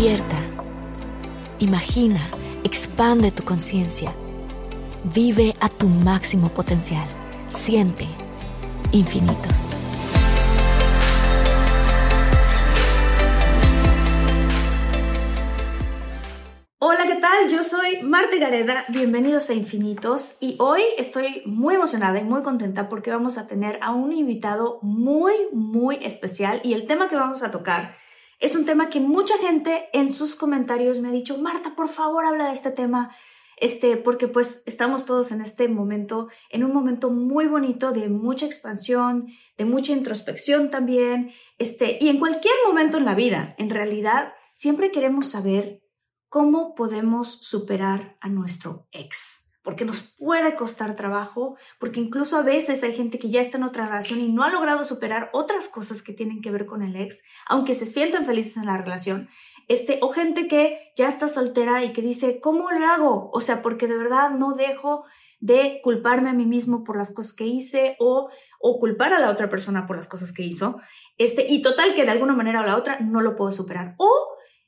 Despierta. Imagina, expande tu conciencia. Vive a tu máximo potencial. Siente infinitos. Hola, ¿qué tal? Yo soy Marte Gareda, bienvenidos a Infinitos y hoy estoy muy emocionada y muy contenta porque vamos a tener a un invitado muy, muy especial y el tema que vamos a tocar es un tema que mucha gente en sus comentarios me ha dicho, Marta, por favor, habla de este tema, este, porque pues estamos todos en este momento, en un momento muy bonito de mucha expansión, de mucha introspección también, este, y en cualquier momento en la vida, en realidad, siempre queremos saber cómo podemos superar a nuestro ex porque nos puede costar trabajo, porque incluso a veces hay gente que ya está en otra relación y no ha logrado superar otras cosas que tienen que ver con el ex, aunque se sientan felices en la relación. Este, o gente que ya está soltera y que dice, ¿cómo le hago? O sea, porque de verdad no dejo de culparme a mí mismo por las cosas que hice o, o culpar a la otra persona por las cosas que hizo. Este, y total que de alguna manera o la otra no lo puedo superar. O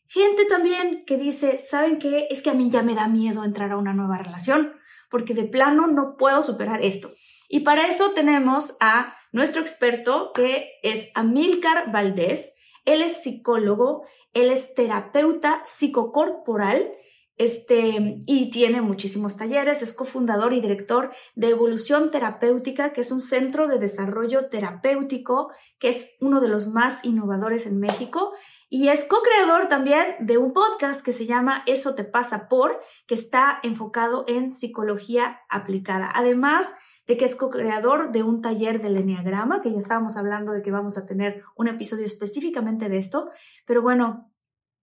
gente también que dice, ¿saben qué? Es que a mí ya me da miedo entrar a una nueva relación porque de plano no puedo superar esto. Y para eso tenemos a nuestro experto que es Amílcar Valdés. Él es psicólogo, él es terapeuta psicocorporal este, y tiene muchísimos talleres, es cofundador y director de Evolución Terapéutica, que es un centro de desarrollo terapéutico, que es uno de los más innovadores en México, y es co-creador también de un podcast que se llama Eso te pasa por, que está enfocado en psicología aplicada. Además de que es co-creador de un taller del Enneagrama, que ya estábamos hablando de que vamos a tener un episodio específicamente de esto. Pero bueno,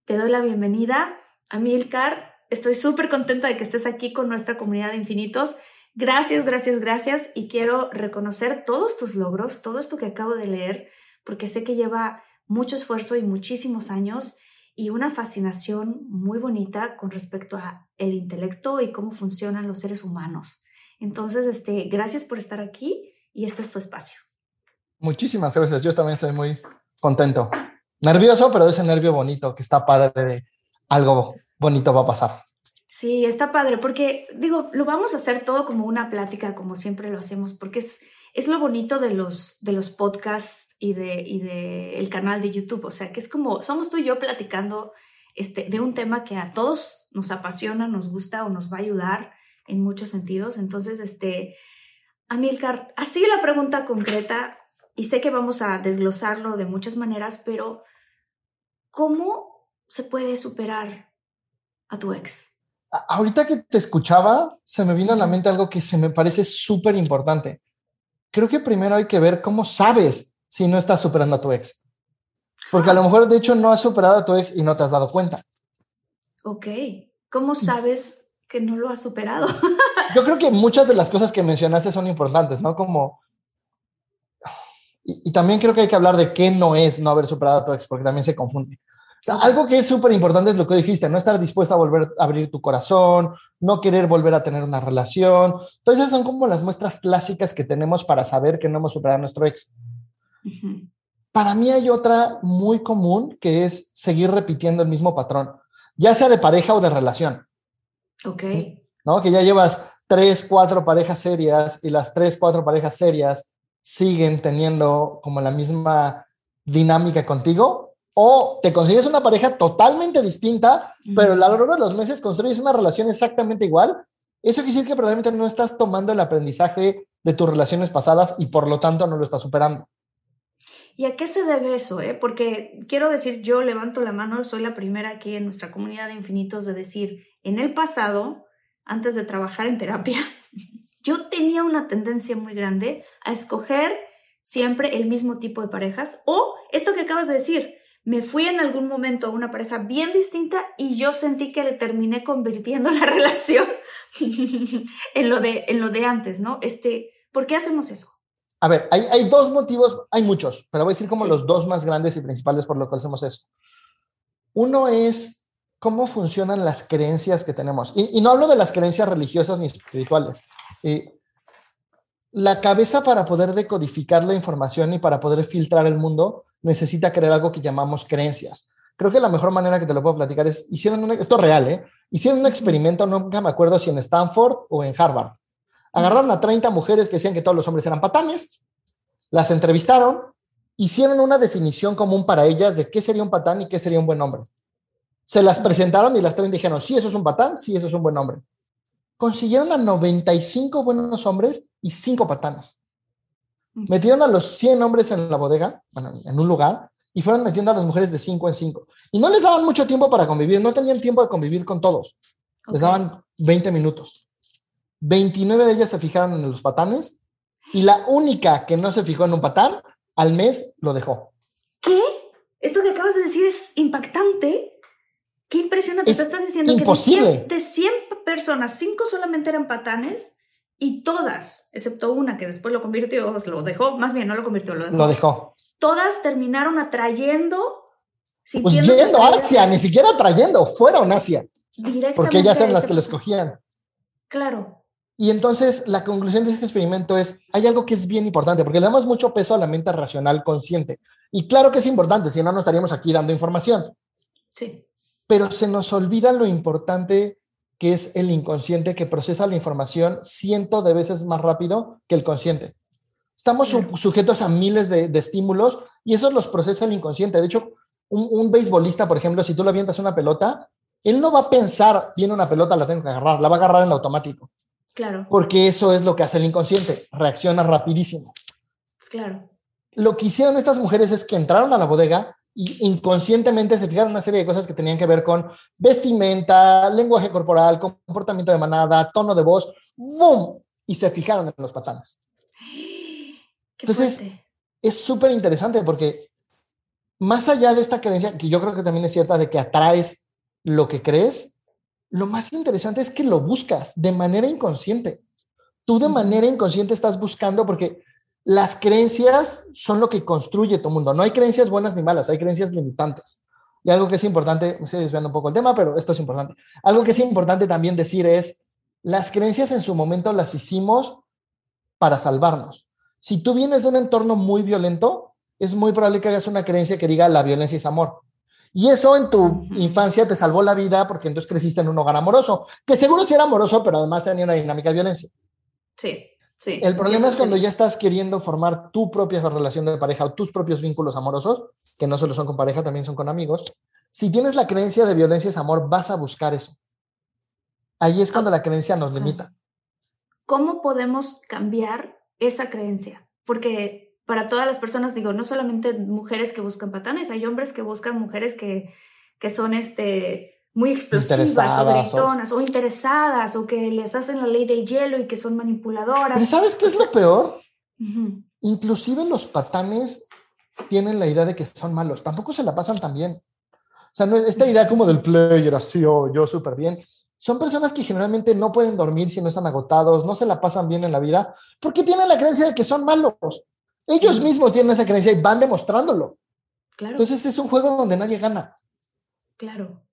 te doy la bienvenida, Amilcar. Estoy súper contenta de que estés aquí con nuestra comunidad de infinitos. Gracias, gracias, gracias. Y quiero reconocer todos tus logros, todo esto que acabo de leer, porque sé que lleva mucho esfuerzo y muchísimos años y una fascinación muy bonita con respecto a el intelecto y cómo funcionan los seres humanos. Entonces, este, gracias por estar aquí y este es tu espacio. Muchísimas gracias. Yo también estoy muy contento. Nervioso, pero de ese nervio bonito que está padre de algo bonito va a pasar. Sí, está padre, porque digo, lo vamos a hacer todo como una plática, como siempre lo hacemos, porque es, es lo bonito de los, de los podcasts y de, y de el canal de YouTube. O sea, que es como, somos tú y yo platicando este, de un tema que a todos nos apasiona, nos gusta o nos va a ayudar en muchos sentidos. Entonces, este, Amilcar, así la pregunta concreta, y sé que vamos a desglosarlo de muchas maneras, pero ¿cómo se puede superar a tu ex? Ahorita que te escuchaba, se me vino a la mente algo que se me parece súper importante. Creo que primero hay que ver cómo sabes si no estás superando a tu ex. Porque a lo mejor, de hecho, no has superado a tu ex y no te has dado cuenta. Ok. ¿Cómo sabes que no lo has superado? Yo creo que muchas de las cosas que mencionaste son importantes, ¿no? Como... Y, también creo que hay que hablar de qué no es no haber superado a tu ex, porque también se confunde. O sea, algo que es súper importante es lo que dijiste, no estar dispuesta a volver a abrir tu corazón, no querer volver a tener una relación. Entonces, son como las muestras clásicas que tenemos para saber que no hemos superado a nuestro ex. Para mí hay otra muy común que es seguir repitiendo el mismo patrón, ya sea de pareja o de relación. Ok. ¿No? Que ya llevas tres, cuatro parejas serias y las tres, cuatro parejas serias siguen teniendo como la misma dinámica contigo, o te consigues una pareja totalmente distinta, pero a lo largo de los meses construyes una relación exactamente igual, eso quiere decir que probablemente no estás tomando el aprendizaje de tus relaciones pasadas y por lo tanto no lo estás superando. ¿Y a qué se debe eso? Eh? Porque quiero decir, yo levanto la mano, soy la primera aquí en nuestra comunidad de infinitos de decir, en el pasado, antes de trabajar en terapia, yo tenía una tendencia muy grande a escoger siempre el mismo tipo de parejas o esto que acabas de decir, me fui en algún momento a una pareja bien distinta y yo sentí que le terminé convirtiendo la relación en, lo de, en lo de antes, ¿no? Este, ¿Por qué hacemos eso? A ver, hay, hay dos motivos, hay muchos, pero voy a decir como los dos más grandes y principales por lo que hacemos eso. Uno es cómo funcionan las creencias que tenemos. Y, no hablo de las creencias religiosas ni espirituales. Eh, la cabeza para poder decodificar la información y para poder filtrar el mundo necesita crear algo que llamamos creencias. Creo que la mejor manera que te lo puedo platicar es, hicieron un, esto es real, ¿eh? Hicieron un experimento, nunca me acuerdo si en Stanford o en Harvard. Agarraron a 30 mujeres que decían que todos los hombres eran patanes, las entrevistaron, hicieron una definición común para ellas de qué sería un patán y qué sería un buen hombre. Se las presentaron y las 30 dijeron, sí, eso es un patán, sí, eso es un buen hombre. Consiguieron a 95 buenos hombres y 5 patanes. Metieron a los 100 hombres en la bodega, bueno, en un lugar, y fueron metiendo a las mujeres de 5 en 5. Y no les daban mucho tiempo para convivir, no tenían tiempo de convivir con todos. Les daban 20 minutos. 29 de ellas se fijaron en los patanes y la única que no se fijó en un patán, al mes lo dejó. ¿Qué? Esto que acabas de decir es impactante. Qué impresionante. Es estás diciendo imposible. que de 100, personas, 5 solamente eran patanes y todas, excepto una que después lo convirtió, lo dejó, más bien no lo convirtió, lo dejó. Lo dejó. Todas terminaron atrayendo. Pues yendo a Asia, ni siquiera atrayendo, fueron Asia. Directamente. Porque ellas eran las que lo escogían. Claro. Y entonces la conclusión de este experimento es, hay algo que es bien importante, porque le damos mucho peso a la mente racional consciente. Y claro que es importante, si no, no estaríamos aquí dando información. Sí. Pero se nos olvida lo importante que es el inconsciente que procesa la información ciento de veces más rápido que el consciente. Estamos sujetos a miles de, estímulos y eso los procesa el inconsciente. De hecho, un, un beisbolista, por ejemplo, si tú le avientas una pelota, él no va a pensar, viene una pelota, la tengo que agarrar, la va a agarrar en automático. Claro. Porque eso es lo que hace el inconsciente, reacciona rapidísimo. Claro. Lo que hicieron estas mujeres es que entraron a la bodega, y inconscientemente se fijaron una serie de cosas que tenían que ver con vestimenta, lenguaje corporal, comportamiento de manada, tono de voz, ¡boom! Y se fijaron en los patanes. Entonces, es súper interesante porque más allá de esta creencia, que yo creo que también es cierta, de que atraes lo que crees, lo más interesante es que lo buscas de manera inconsciente. Tú de manera inconsciente estás buscando porque las creencias son lo que construye tu mundo. No hay creencias buenas ni malas, hay creencias limitantes. Y algo que es importante, me estoy desviando un poco el tema, pero esto es importante. Algo que es importante también decir es, las creencias en su momento las hicimos para salvarnos. Si tú vienes de un entorno muy violento, es muy probable que hagas una creencia que diga la violencia es amor. Y eso en tu infancia te salvó la vida porque entonces creciste en un hogar amoroso, que seguro sí era amoroso, pero además tenía una dinámica de violencia. Sí el problema es cuando ya estás queriendo formar tu propia relación de pareja o tus propios vínculos amorosos, que no solo son con pareja, también son con amigos. Si tienes la creencia de violencia es amor, vas a buscar eso. Ahí es cuando la creencia nos limita. ¿Cómo podemos cambiar esa creencia? Porque para todas las personas, digo, no solamente mujeres que buscan patanes, hay hombres que buscan mujeres que, que son este, muy explosivas o gritonas o... interesadas o que les hacen la ley del hielo y que son manipuladoras. Pero ¿sabes qué es lo peor? Inclusive los patanes tienen la idea de que son malos, tampoco se la pasan tan bien. O sea, no es esta idea como del player, así o yo súper bien. Son personas que generalmente no pueden dormir si no están agotados, no se la pasan bien en la vida, porque tienen la creencia de que son malos. Ellos mismos tienen esa creencia y van demostrándolo. Claro. Entonces es un juego donde nadie gana. Claro.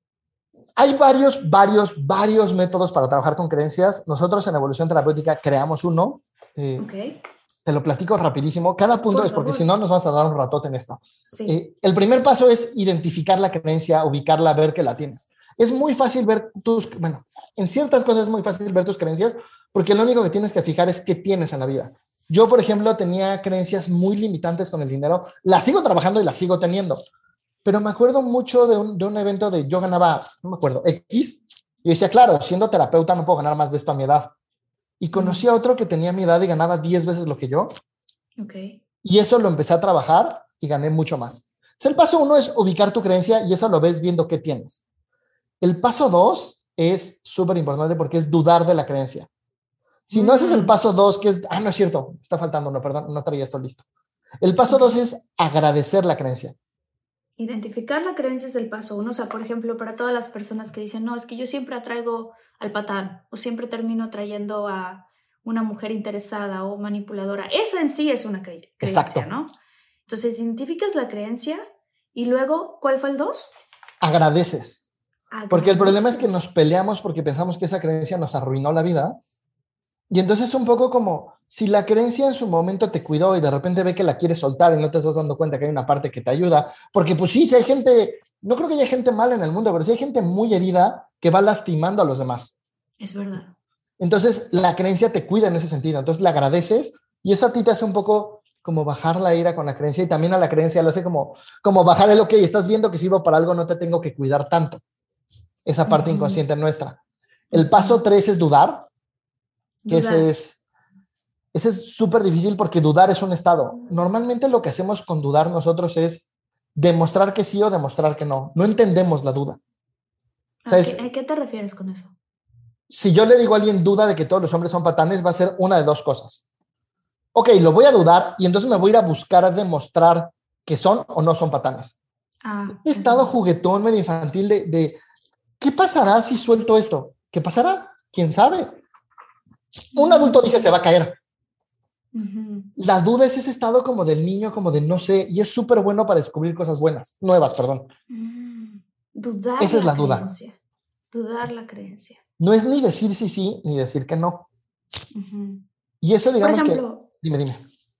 Hay varios, varios, varios métodos para trabajar con creencias. Nosotros en Evolución Terapéutica creamos uno. Eh, te lo platico rapidísimo. Cada punto es porque si no nos vamos a dar un ratote en esto. Sí. Eh, el primer paso es identificar la creencia, ubicarla, ver que la tienes. Es muy fácil ver tus, bueno, en ciertas cosas es muy fácil ver tus creencias porque lo único que tienes que fijar es qué tienes en la vida. Yo, por ejemplo, tenía creencias muy limitantes con el dinero, las sigo trabajando y las sigo teniendo, pero me acuerdo mucho de un, de un evento de yo ganaba, no me acuerdo, X, y decía, claro, siendo terapeuta no puedo ganar más de esto a mi edad. Y conocí a otro que tenía mi edad y ganaba 10 veces lo que yo. Okay. Y eso lo empecé a trabajar y gané mucho más. el paso uno es ubicar tu creencia y eso lo ves viendo qué tienes. El paso dos es súper importante porque es dudar de la creencia. Si no haces el mm. paso dos, que es, ah, no es cierto, está faltando, no, perdón, no traía esto listo. El paso dos es agradecer la creencia. Identificar la creencia es el paso uno. O sea, por ejemplo, para todas las personas que dicen, no, es que yo siempre atraigo al patán o siempre termino atrayendo a una mujer interesada o manipuladora. Esa en sí es una creencia, Exacto. ¿no? Entonces, identificas la creencia y luego, ¿cuál fue el dos? Agradeces. Porque el problema es que nos peleamos porque pensamos que esa creencia nos arruinó la vida y entonces un poco como si la creencia en su momento te cuidó y de repente ve que la quieres soltar y no te estás dando cuenta que hay una parte que te ayuda, porque pues sí, si hay gente, no creo que haya gente mala en el mundo, pero sí hay gente muy herida que va lastimando a los demás. Es verdad. Entonces la creencia te cuida en ese sentido, entonces la agradeces y eso a ti te hace un poco como bajar la ira con la creencia y también a la creencia lo hace como, como bajar el ok, estás viendo que sirvo para algo, no te tengo que cuidar tanto. Esa parte inconsciente nuestra. El paso tres es dudar, que ese es ese es súper difícil porque dudar es un estado. Normalmente lo que hacemos con dudar nosotros es demostrar que sí o demostrar que no. No entendemos la duda. ¿A, qué, te refieres con eso? Si yo le digo a alguien duda de que todos los hombres son patanes, va a ser una de dos cosas. Ok, lo voy a dudar y entonces me voy a ir a buscar a demostrar que son o no son patanes. Ah, estado juguetón, medio infantil de, de, ¿qué pasará si suelto esto? ¿Qué pasará? ¿Quién sabe? Un adulto dice se va a caer. La duda es ese estado como del niño, como de no sé, y es súper bueno para descubrir cosas buenas, nuevas, perdón. Mm, dudar. Esa es la duda. Dudar la creencia. No es ni decir sí, sí, ni decir que no. Y eso, digamos que. Dime, dime.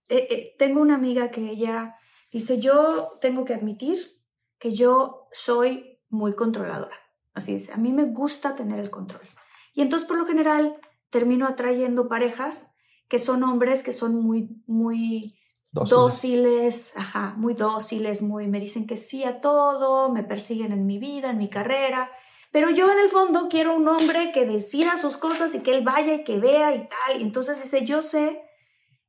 Eh, eh, tengo una amiga que ella dice: Yo tengo que admitir que yo soy muy controladora. Así dice: A mí me gusta tener el control. Y entonces, por lo general, termino atrayendo parejas que son hombres que son muy, muy dóciles. ajá, muy dóciles, muy, me dicen que sí a todo, me persiguen en mi vida, en mi carrera. Pero yo en el fondo quiero un hombre que decida sus cosas y que él vaya y que vea y tal. Y entonces dice, yo sé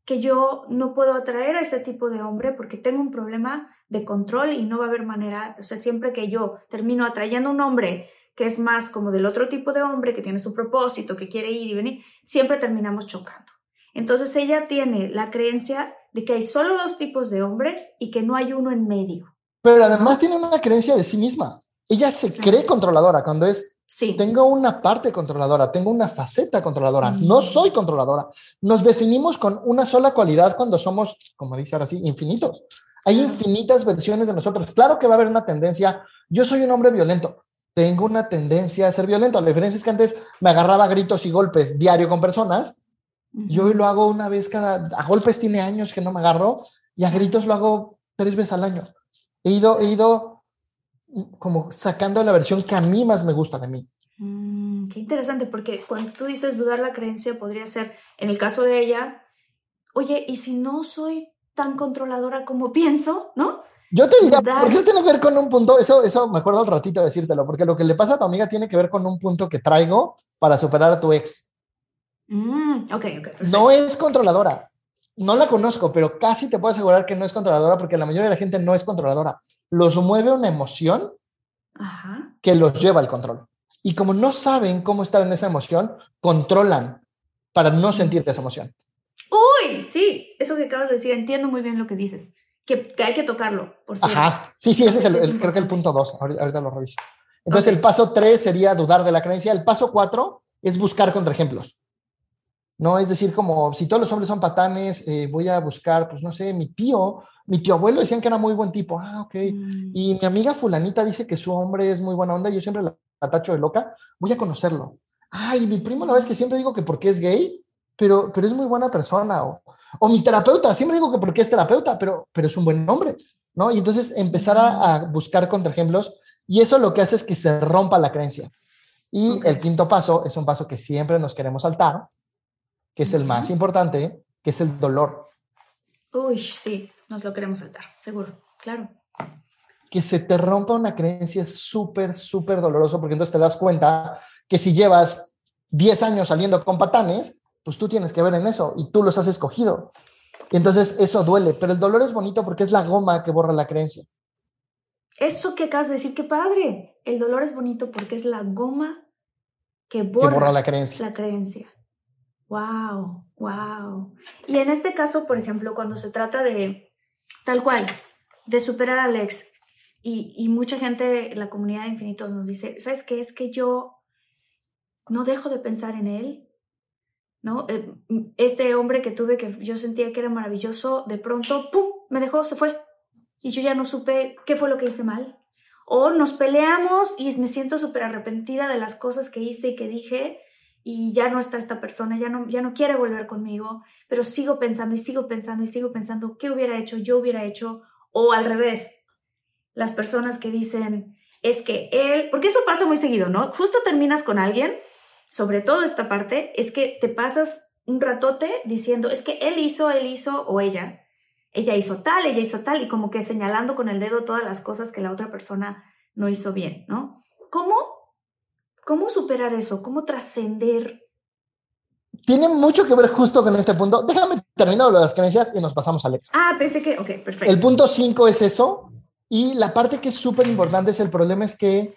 que yo no puedo atraer a ese tipo de hombre porque tengo un problema de control y no va a haber manera, o sea, siempre que yo termino atrayendo a un hombre que es más como del otro tipo de hombre, que tiene su propósito, que quiere ir y venir, siempre terminamos chocando. Entonces ella tiene la creencia de que hay solo dos tipos de hombres y que no hay uno en medio. Pero además tiene una creencia de sí misma. Ella se cree controladora cuando es, sí. tengo una parte controladora, tengo una faceta controladora, no soy controladora. Nos definimos con una sola cualidad cuando somos, como dice ahora sí, infinitos. Hay infinitas versiones de nosotros. Claro que va a haber una tendencia. Yo soy un hombre violento. Tengo una tendencia a ser violento. La diferencia es que antes me agarraba gritos y golpes diario con personas yo hoy lo hago una vez cada, a golpes tiene años que no me agarro y a gritos lo hago tres veces al año. He ido, he ido como sacando la versión que a mí más me gusta de mí. Mm, qué interesante, porque cuando tú dices dudar la creencia, podría ser, en el caso de ella, oye, ¿y si no soy tan controladora como pienso, no? Yo te diría, porque eso tiene que ver con un punto, eso, eso me acuerdo un ratito de decírtelo, porque lo que le pasa a tu amiga tiene que ver con un punto que traigo para superar a tu ex. Mm, no es controladora. No la conozco, pero casi te puedo asegurar que no es controladora porque la mayoría de la gente no es controladora. Los mueve una emoción que los lleva al control. Y como no saben cómo estar en esa emoción, controlan para no sentir esa emoción. Uy, sí, eso que acabas de decir, entiendo muy bien lo que dices. Que, hay que tocarlo, por Ajá, sí, sí, ese es el, creo que el punto dos. Ahorita, lo reviso. Entonces, el paso tres sería dudar de la creencia. El paso cuatro es buscar contraejemplos. ¿no? Es decir, como si todos los hombres son patanes, eh, voy a buscar, pues no sé, mi tío, mi tío abuelo decían que era muy buen tipo, ah, ok, mm. y mi amiga fulanita dice que su hombre es muy buena onda, yo siempre la, tacho de loca, voy a conocerlo. Ay, mi primo la vez que siempre digo que porque es gay, pero, pero es muy buena persona, o, o mi terapeuta, siempre digo que porque es terapeuta, pero, pero es un buen hombre, ¿no? Y entonces empezar a, a buscar contraejemplos, y eso lo que hace es que se rompa la creencia. Y el quinto paso es un paso que siempre nos queremos saltar, que es el más importante, que es el dolor. Uy, sí, nos lo queremos saltar, seguro, claro. Que se te rompa una creencia es súper, súper doloroso porque entonces te das cuenta que si llevas 10 años saliendo con patanes, pues tú tienes que ver en eso y tú los has escogido. Y entonces eso duele, pero el dolor es bonito porque es la goma que borra la creencia. Eso que acabas de decir, qué padre. El dolor es bonito porque es la goma que borra, la creencia. La creencia. Wow, wow. Y en este caso, por ejemplo, cuando se trata de tal cual, de superar a Alex, y, y mucha gente en la comunidad de infinitos nos dice, ¿sabes qué? Es que yo no dejo de pensar en él, ¿no? Eh, este hombre que tuve que yo sentía que era maravilloso, de pronto, ¡pum!, me dejó, se fue. Y yo ya no supe qué fue lo que hice mal. O nos peleamos y me siento súper arrepentida de las cosas que hice y que dije y ya no está esta persona, ya no, ya no quiere volver conmigo, pero sigo pensando y sigo pensando y sigo pensando qué hubiera hecho, yo hubiera hecho, o al revés, las personas que dicen, es que él, porque eso pasa muy seguido, ¿no? Justo terminas con alguien sobre todo esta parte, es que te pasas un ratote diciendo, es que él hizo, él hizo o ella, ella hizo tal, ella hizo tal, y como que señalando con el dedo todas las cosas que la otra persona no hizo bien, ¿no? ¿Cómo, cómo superar eso? ¿Cómo trascender? Tiene mucho que ver justo con este punto. Déjame terminar lo de las creencias y nos pasamos a Alex. Ah, pensé que, ok, perfecto. El punto 5 es eso. Y la parte que es súper importante es el problema es que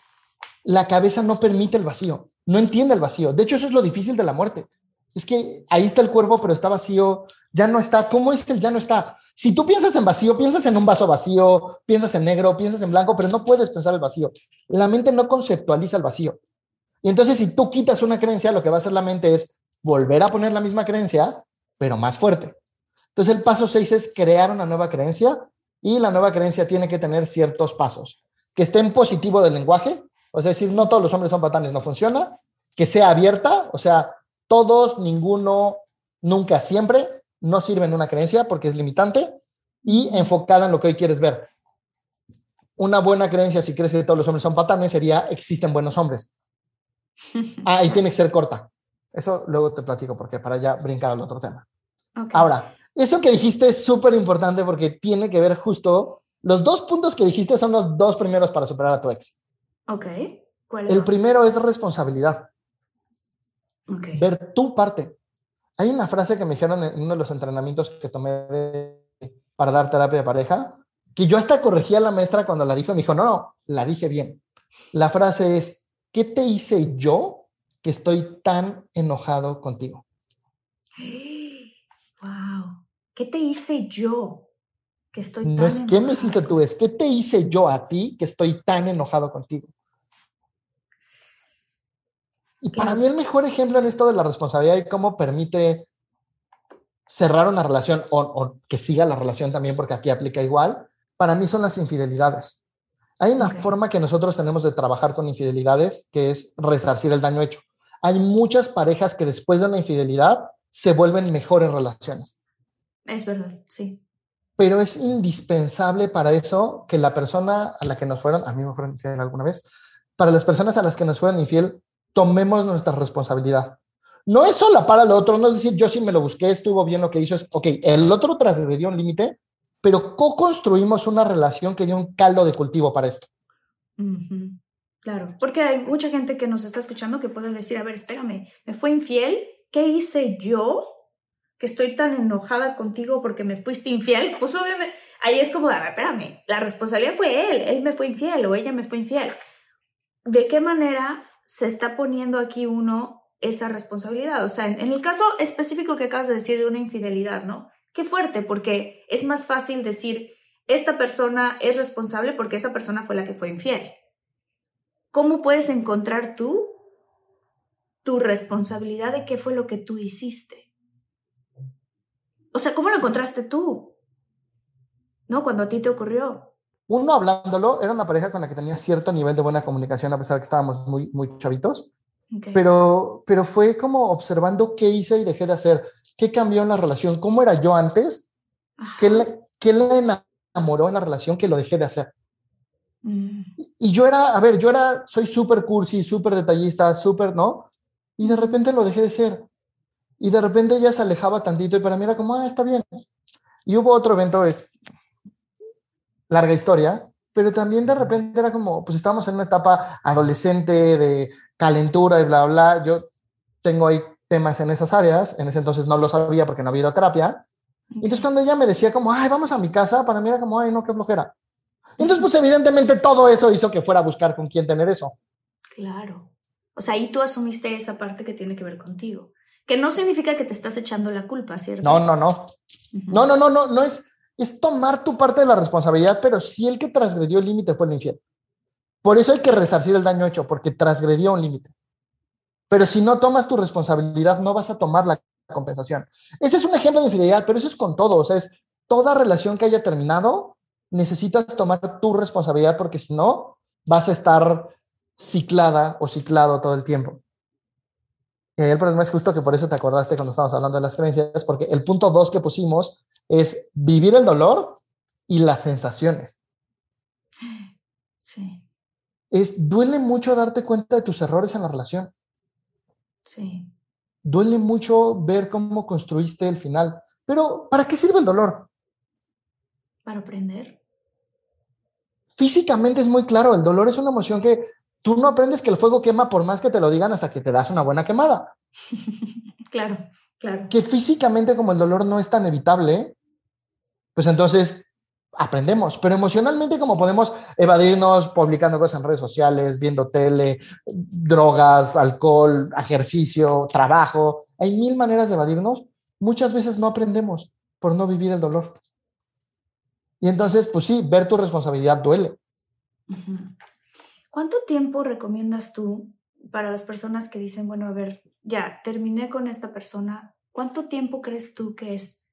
la cabeza no permite el vacío no entiende el vacío. De hecho, eso es lo difícil de la muerte. Es que ahí está el cuerpo, pero está vacío, ya no está. ¿Cómo es que ya no está? Si tú piensas en vacío, piensas en un vaso vacío, piensas en negro, piensas en blanco, pero no puedes pensar el vacío. La mente no conceptualiza el vacío. Y entonces, si tú quitas una creencia, lo que va a hacer la mente es volver a poner la misma creencia, pero más fuerte. Entonces, el paso seis es crear una nueva creencia y la nueva creencia tiene que tener ciertos pasos. Que esté en positivo del lenguaje, o sea, decir, no todos los hombres son patanes, no funciona. Que sea abierta, o sea, todos, ninguno, nunca, siempre, no sirven una creencia porque es limitante y enfocada en lo que hoy quieres ver. Una buena creencia, si crees que todos los hombres son patanes, sería existen buenos hombres. Ah, y tiene que ser corta. Eso luego te platico porque para ya brincar al otro tema. Ahora, eso que dijiste es súper importante porque tiene que ver justo, los dos puntos que dijiste son los dos primeros para superar a tu ex. Ok. ¿Cuál es? El primero es responsabilidad. Okay. Ver tu parte. Hay una frase que me dijeron en uno de los entrenamientos que tomé para dar terapia de pareja, que yo hasta corregía a la maestra cuando la dijo y me dijo, no, no, la dije bien. La frase es, ¿qué te hice yo que estoy tan enojado contigo? Wow. ¿Qué te hice yo que estoy No es qué me hiciste tú, es qué te hice yo a ti que estoy tan enojado contigo. Y para mí el mejor ejemplo en esto de la responsabilidad y cómo permite cerrar una relación o, que siga la relación también, porque aquí aplica igual, para mí son las infidelidades. Hay una forma que nosotros tenemos de trabajar con infidelidades que es resarcir el daño hecho. Hay muchas parejas que después de una infidelidad se vuelven mejores relaciones. Es verdad, sí. Pero es indispensable para eso que la persona a la que nos fueron, a mí me fueron infiel alguna vez, para las personas a las que nos fueron infiel, tomemos nuestra responsabilidad. No es solo para el otro, no es decir, yo sí me lo busqué, estuvo bien lo que hizo, es, ok, el otro transgredió un límite, pero co-construimos una relación que dio un caldo de cultivo para esto. Claro, porque hay mucha gente que nos está escuchando que puede decir, a ver, espérame, me fue infiel, ¿qué hice yo que estoy tan enojada contigo porque me fuiste infiel? Pues ahí es como, a ver, espérame, la responsabilidad fue él, él me fue infiel o ella me fue infiel. ¿De qué manera se está poniendo aquí uno esa responsabilidad. O sea, en, el caso específico que acabas de decir de una infidelidad, ¿no? Qué fuerte, porque es más fácil decir, esta persona es responsable porque esa persona fue la que fue infiel. ¿Cómo puedes encontrar tú tu responsabilidad de qué fue lo que tú hiciste? O sea, ¿cómo lo encontraste tú? ¿No? Cuando a ti te ocurrió uno hablándolo, era una pareja con la que tenía cierto nivel de buena comunicación, a pesar de que estábamos muy, muy chavitos. Pero, pero fue como observando qué hice y dejé de hacer, qué cambió en la relación, cómo era yo antes, qué le, qué le enamoró en la relación que lo dejé de hacer. Mm. Y yo era, a ver, yo era, soy súper cursi, súper detallista, súper, ¿no? Y de repente lo dejé de ser. Y de repente ella se alejaba tantito y para mí era como, ah, está bien. Y hubo otro evento, es larga historia, pero también de repente era como, pues estábamos en una etapa adolescente de calentura y bla, bla. Yo tengo ahí temas en esas áreas, en ese entonces no lo sabía porque no había ido a terapia. Entonces cuando ella me decía como, ay, vamos a mi casa, para mí era como, ay, no, qué flojera. Entonces, pues evidentemente todo eso hizo que fuera a buscar con quién tener eso. Claro. O sea, ahí tú asumiste esa parte que tiene que ver contigo. Que no significa que te estás echando la culpa, ¿cierto? No, no, no. No, no, no, no, no es, es tomar tu parte de la responsabilidad, pero si el que transgredió el límite fue el infiel. Por eso hay que resarcir el daño hecho, porque transgredió un límite. Pero si no tomas tu responsabilidad, no vas a tomar la compensación. Ese es un ejemplo de infidelidad, pero eso es con todo. O sea, es toda relación que haya terminado, necesitas tomar tu responsabilidad porque si no, vas a estar ciclada o ciclado todo el tiempo. El problema es justo que por eso te acordaste cuando estábamos hablando de las creencias, porque el punto dos que pusimos es vivir el dolor y las sensaciones. Sí. Es, duele mucho darte cuenta de tus errores en la relación. Sí. Duele mucho ver cómo construiste el final. Pero, ¿para qué sirve el dolor? Para aprender. Físicamente es muy claro, el dolor es una emoción que tú no aprendes que el fuego quema por más que te lo digan hasta que te das una buena quemada. claro, claro. Que físicamente como el dolor no es tan evitable, pues entonces aprendemos, pero emocionalmente como podemos evadirnos publicando cosas en redes sociales, viendo tele, drogas, alcohol, ejercicio, trabajo, hay mil maneras de evadirnos, muchas veces no aprendemos por no vivir el dolor. Y entonces, pues sí, ver tu responsabilidad duele. ¿Cuánto tiempo recomiendas tú para las personas que dicen, bueno, a ver, ya terminé con esta persona, ¿cuánto tiempo crees tú que es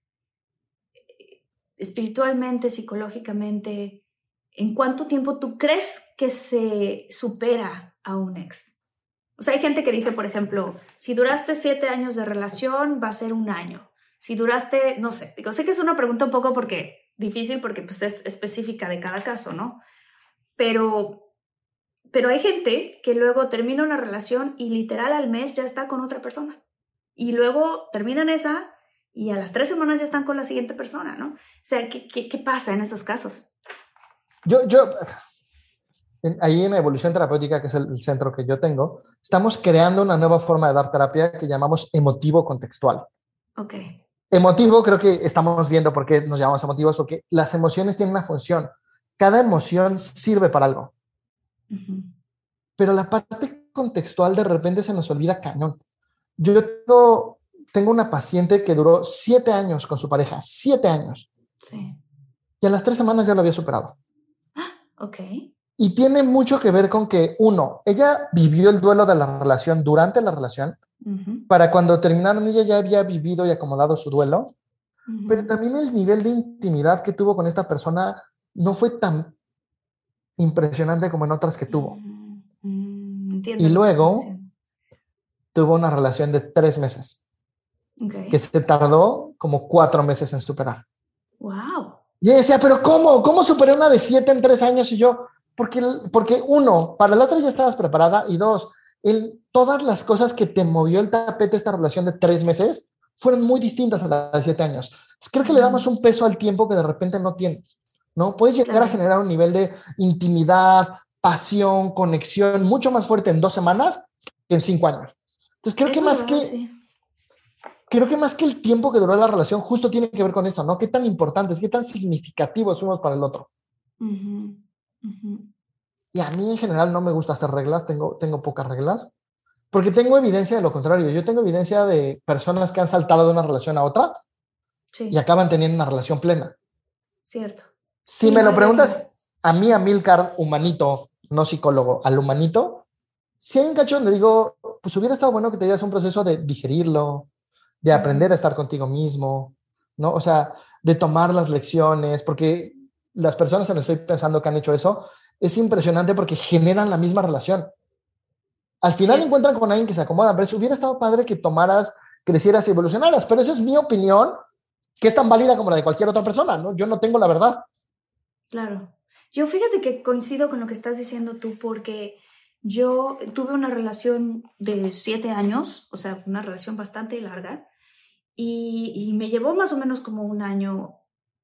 espiritualmente, psicológicamente, ¿en cuánto tiempo tú crees que se supera a un ex? O sea, hay gente que dice, por ejemplo, si duraste siete años de relación, va a ser un año. Si duraste, no sé, digo, sé que es una pregunta un poco porque difícil porque pues es específica de cada caso, ¿no? Pero, pero hay gente que luego termina una relación y literal al mes ya está con otra persona. Y luego terminan esa y a las tres semanas ya están con la siguiente persona, ¿no? O sea, ¿qué, qué, pasa en esos casos? Yo, yo, ahí en Evolución Terapéutica, que es el, centro que yo tengo, estamos creando una nueva forma de dar terapia que llamamos emotivo contextual. Ok. Emotivo, creo que estamos viendo por qué nos llamamos emotivos, porque las emociones tienen una función. Cada emoción sirve para algo. Pero la parte contextual de repente se nos olvida cañón. Yo tengo tengo una paciente que duró siete años con su pareja, siete años. Sí. Y a las tres semanas ya lo había superado. Ah, ok. Y tiene mucho que ver con que, uno, ella vivió el duelo de la relación durante la relación, para cuando terminaron ella ya había vivido y acomodado su duelo, pero también el nivel de intimidad que tuvo con esta persona no fue tan impresionante como en otras que tuvo. Mm, mm, y luego tuvo una relación de tres meses que se tardó como cuatro meses en superar. ¡Wow! Y ella decía, pero ¿cómo? ¿Cómo superé una de siete en tres años? Y yo, porque, porque uno, para la otra ya estabas preparada y dos, el, todas las cosas que te movió el tapete esta relación de tres meses fueron muy distintas a las de siete años. creo que le damos un peso al tiempo que de repente no tiene, ¿no? Puedes llegar a generar un nivel de intimidad, pasión, conexión mucho más fuerte en dos semanas que en cinco años. Entonces creo que más que creo que más que el tiempo que duró la relación, justo tiene que ver con esto, ¿no? ¿Qué tan importantes, qué tan significativos fuimos para el otro? Y a mí en general no me gusta hacer reglas, tengo, tengo pocas reglas, porque tengo evidencia de lo contrario. Yo tengo evidencia de personas que han saltado de una relación a otra y acaban teniendo una relación plena. Cierto. Si me lo preguntas a mí, a Milcar, humanito, no psicólogo, al humanito, si hay un cacho donde digo, pues hubiera estado bueno que te dieras un proceso de digerirlo, de aprender a estar contigo mismo, ¿no? O sea, de tomar las lecciones, porque las personas en las que estoy pensando que han hecho eso, es impresionante porque generan la misma relación. Al final encuentran con alguien que se acomoda, pero hubiera estado padre que tomaras, crecieras y evolucionaras, pero esa es mi opinión, que es tan válida como la de cualquier otra persona, ¿no? Yo no tengo la verdad. Claro. Yo fíjate que coincido con lo que estás diciendo tú, porque yo tuve una relación de siete años, o sea, una relación bastante larga, y, me llevó más o menos como un año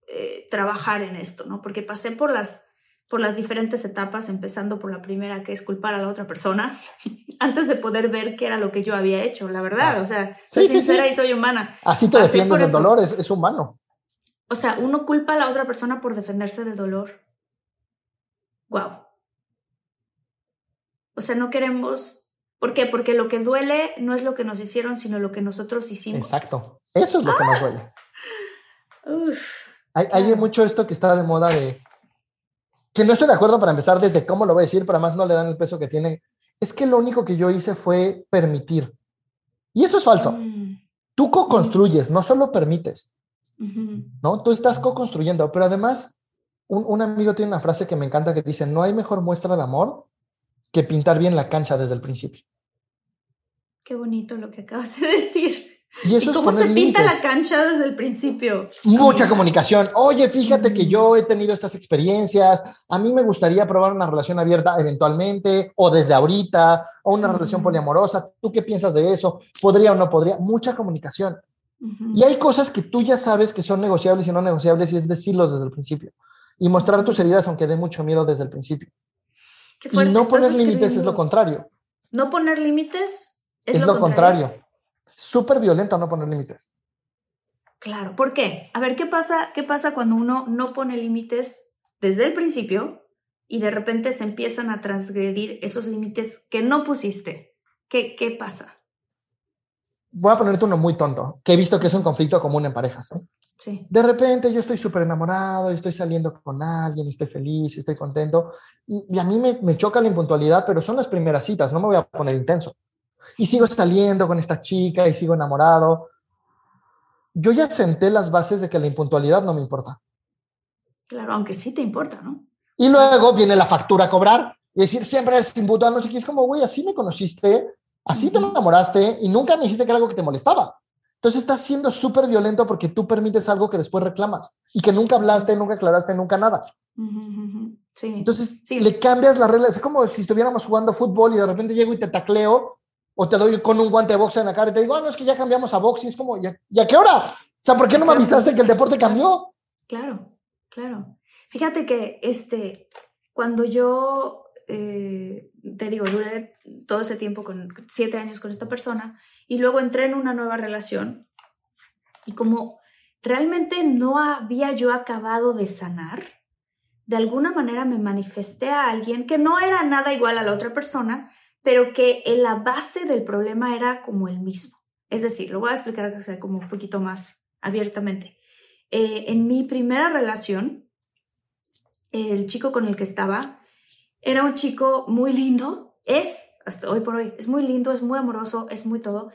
eh, trabajar en esto, ¿no? Porque pasé por las, por las diferentes etapas, empezando por la primera, que es culpar a la otra persona, antes de poder ver qué era lo que yo había hecho, la verdad. O sea, soy sincera y soy humana. Así te defiendes del dolor, es, es humano. O sea, uno culpa a la otra persona por defenderse del dolor. Wow. O sea, no queremos ¿Por qué? Porque lo que duele no es lo que nos hicieron, sino lo que nosotros hicimos. Exacto. Eso es lo que más duele. Uf. Hay, hay, mucho esto que está de moda de que no estoy de acuerdo para empezar desde cómo lo voy a decir, pero además no le dan el peso que tiene. Es que lo único que yo hice fue permitir. Y eso es falso. Mm. Tú co-construyes, no solo permites. ¿No? Tú estás co-construyendo, pero además un, un, amigo tiene una frase que me encanta que dice, no hay mejor muestra de amor que pintar bien la cancha desde el principio. Qué bonito lo que acabas de decir. Y, eso cómo se pinta la cancha desde el principio? Mucha comunicación. Oye, fíjate que yo he tenido estas experiencias. A mí me gustaría probar una relación abierta eventualmente, o desde ahorita, o una relación poliamorosa. ¿Tú qué piensas de eso? ¿Podría o no podría? Mucha comunicación. Y hay cosas que tú ya sabes que son negociables y no negociables, y es decirlos desde el principio. Y mostrar tus heridas, aunque dé mucho miedo desde el principio. y no poner límites es lo contrario. No poner límites es, lo, contrario. Súper violento no poner límites. Claro, ¿por qué? A ver, ¿qué pasa, ¿qué pasa cuando uno no pone límites desde el principio y de repente se empiezan a transgredir esos límites que no pusiste? ¿Qué, qué pasa? Voy a ponerte uno muy tonto, que he visto que es un conflicto común en parejas. ¿eh? Sí. De repente yo estoy súper enamorado estoy saliendo con alguien estoy feliz estoy contento. Y, y a mí me, me, choca la impuntualidad, pero son las primeras citas, no me voy a poner intenso y sigo saliendo con esta chica y sigo enamorado. Yo ya senté las bases de que la impuntualidad no me importa. Claro, aunque sí te importa, ¿no? Y luego viene la factura a cobrar y decir siempre eres impuntual, no sé qué, es como, güey, así me conociste, así te enamoraste y nunca me dijiste que era algo que te molestaba. Entonces estás siendo súper violento porque tú permites algo que después reclamas y que nunca hablaste, nunca aclaraste, nunca nada. Sí. Entonces le cambias las reglas. Es como si estuviéramos jugando fútbol y de repente llego y te tacleo o te doy con un guante de boxe en la cara y te digo, ah, no, es que ya cambiamos a box y es como, ¿ya, ¿ya qué hora? O sea, ¿por qué no me avisaste que el deporte cambió? Claro, claro. Fíjate que este, cuando yo, eh, te digo, duré todo ese tiempo, con siete años con esta persona, y luego entré en una nueva relación, y como realmente no había yo acabado de sanar, de alguna manera me manifesté a alguien que no era nada igual a la otra persona, pero que en la base del problema era como el mismo. Es decir, lo voy a explicar como un poquito más abiertamente. Eh, en mi primera relación, el chico con el que estaba era un chico muy lindo, es, hasta hoy por hoy, es muy lindo, es muy amoroso, es muy todo,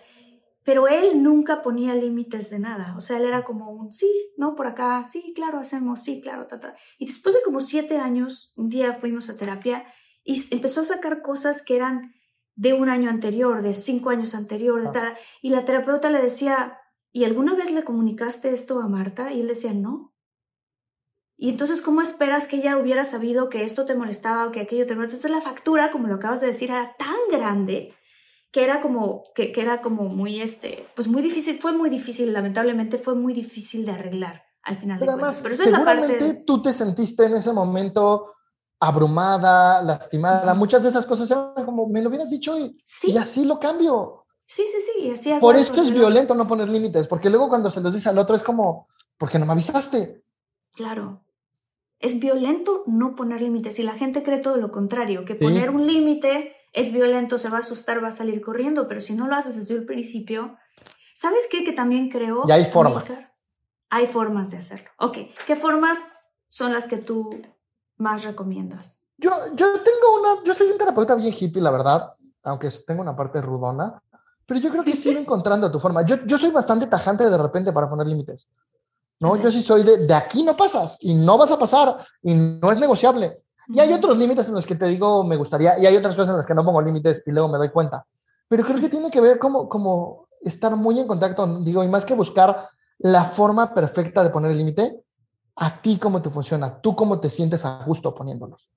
pero él nunca ponía límites de nada. O sea, él era como un sí, no, por acá, sí, claro, hacemos, sí, claro, ta, Y después de como siete años, un día fuimos a terapia y empezó a sacar cosas que eran de un año anterior, de cinco años anterior, de tal. Y la terapeuta le decía, ¿y alguna vez le comunicaste esto a Marta? Y él decía, no. Y entonces, ¿cómo esperas que ella hubiera sabido que esto te molestaba o que aquello te molestaba? Entonces, la factura, como lo acabas de decir, era tan grande que era como, que, que, era como muy, este, pues muy difícil, fue muy difícil, lamentablemente fue muy difícil de arreglar al final Pero de además, Pero seguramente tú te sentiste en ese momento abrumada, lastimada. Muchas de esas cosas eran como, me lo hubieras dicho y, y así lo cambio. Sí, sí, sí. Por esto es violento no poner límites, porque luego cuando se los dice al otro es como, ¿por qué no me avisaste? Claro. Es violento no poner límites y la gente cree todo lo contrario, que poner un límite es violento, se va a asustar, va a salir corriendo, pero si no lo haces desde el principio, ¿sabes qué? Que también creo... Y hay formas. Hay formas de hacerlo. Ok, ¿qué formas son las que tú más recomiendas? Yo, yo tengo una, yo soy un terapeuta bien hippie, la verdad, aunque tengo una parte rudona, pero yo creo que sigue encontrando tu forma. Yo, yo soy bastante tajante de repente para poner límites. No, yo sí soy de, de aquí no pasas y no vas a pasar y no es negociable. Y hay otros límites en los que te digo me gustaría y hay otras cosas en las que no pongo límites y luego me doy cuenta. Pero creo que tiene que ver como, como estar muy en contacto, digo, y más que buscar la forma perfecta de poner el límite, a ti cómo te funciona, tú cómo te sientes a gusto poniéndolos.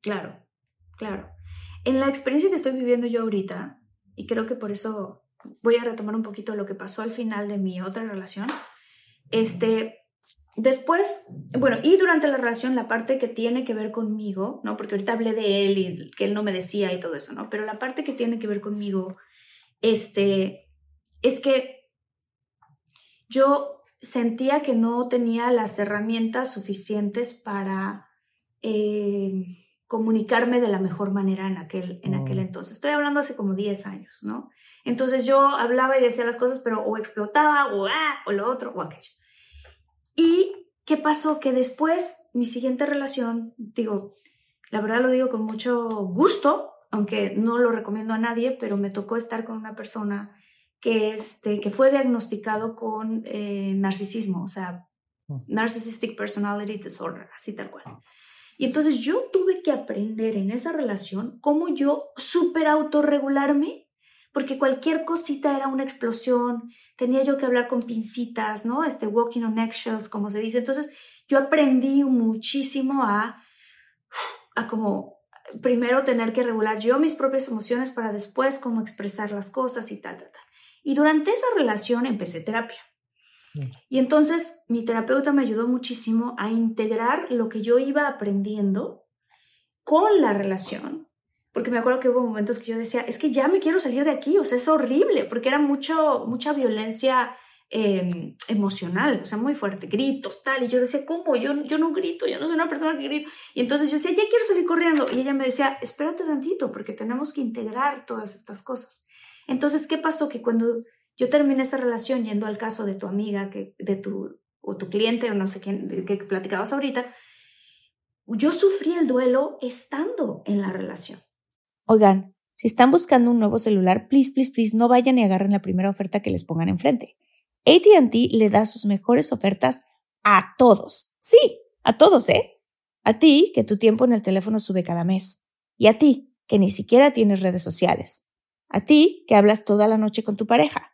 Claro, claro. En la experiencia que estoy viviendo yo ahorita, y creo que por eso voy a retomar un poquito lo que pasó al final de mi otra relación. Este, después, bueno, y durante la relación, la parte que tiene que ver conmigo, ¿no? Porque ahorita hablé de él y que él no me decía y todo eso, ¿no? Pero la parte que tiene que ver conmigo, este, es que yo sentía que no tenía las herramientas suficientes para eh, comunicarme de la mejor manera en aquel, en aquel mm. entonces. Estoy hablando hace como 10 años, ¿no? Entonces yo hablaba y decía las cosas, pero o explotaba, o ah, o lo otro, o aquello. ¿Y qué pasó? Que después, mi siguiente relación, digo, la verdad lo digo con mucho gusto, aunque no lo recomiendo a nadie, pero me tocó estar con una persona que, este, que fue diagnosticado con eh, narcisismo, o sea, mm. Narcissistic Personality Disorder, así tal cual. Y entonces yo tuve que aprender en esa relación cómo yo super autorregularme, porque cualquier cosita era una explosión, tenía yo que hablar con pincitas, ¿no? Este walking on eggshells, como se dice. Entonces yo aprendí muchísimo a, a como primero tener que regular yo mis propias emociones para después cómo expresar las cosas y tal, tal, tal. Y durante esa relación empecé terapia. Y entonces mi terapeuta me ayudó muchísimo a integrar lo que yo iba aprendiendo con la relación, porque me acuerdo que hubo momentos que yo decía, es que ya me quiero salir de aquí, o sea, es horrible, porque era mucho, mucha violencia em, emocional, o sea, muy fuerte, gritos, tal, y yo decía, ¿cómo? Yo, yo no grito, yo no soy una persona que grito. Y entonces yo decía, ya quiero salir corriendo, y ella me decía, espérate tantito, porque tenemos que integrar todas estas cosas. Entonces, ¿qué pasó? Que cuando yo terminé esa relación yendo al caso de tu amiga, que, de tu, o tu cliente, o no sé quién, que platicabas ahorita, yo sufrí el duelo estando en la relación. Oigan, si están buscando un nuevo celular, please, please, please, no vayan y agarren la primera oferta que les pongan enfrente. ATT le da sus mejores ofertas a todos. Sí, a todos, ¿eh? A ti, que tu tiempo en el teléfono sube cada mes. Y a ti, que ni siquiera tienes redes sociales. A ti, que hablas toda la noche con tu pareja.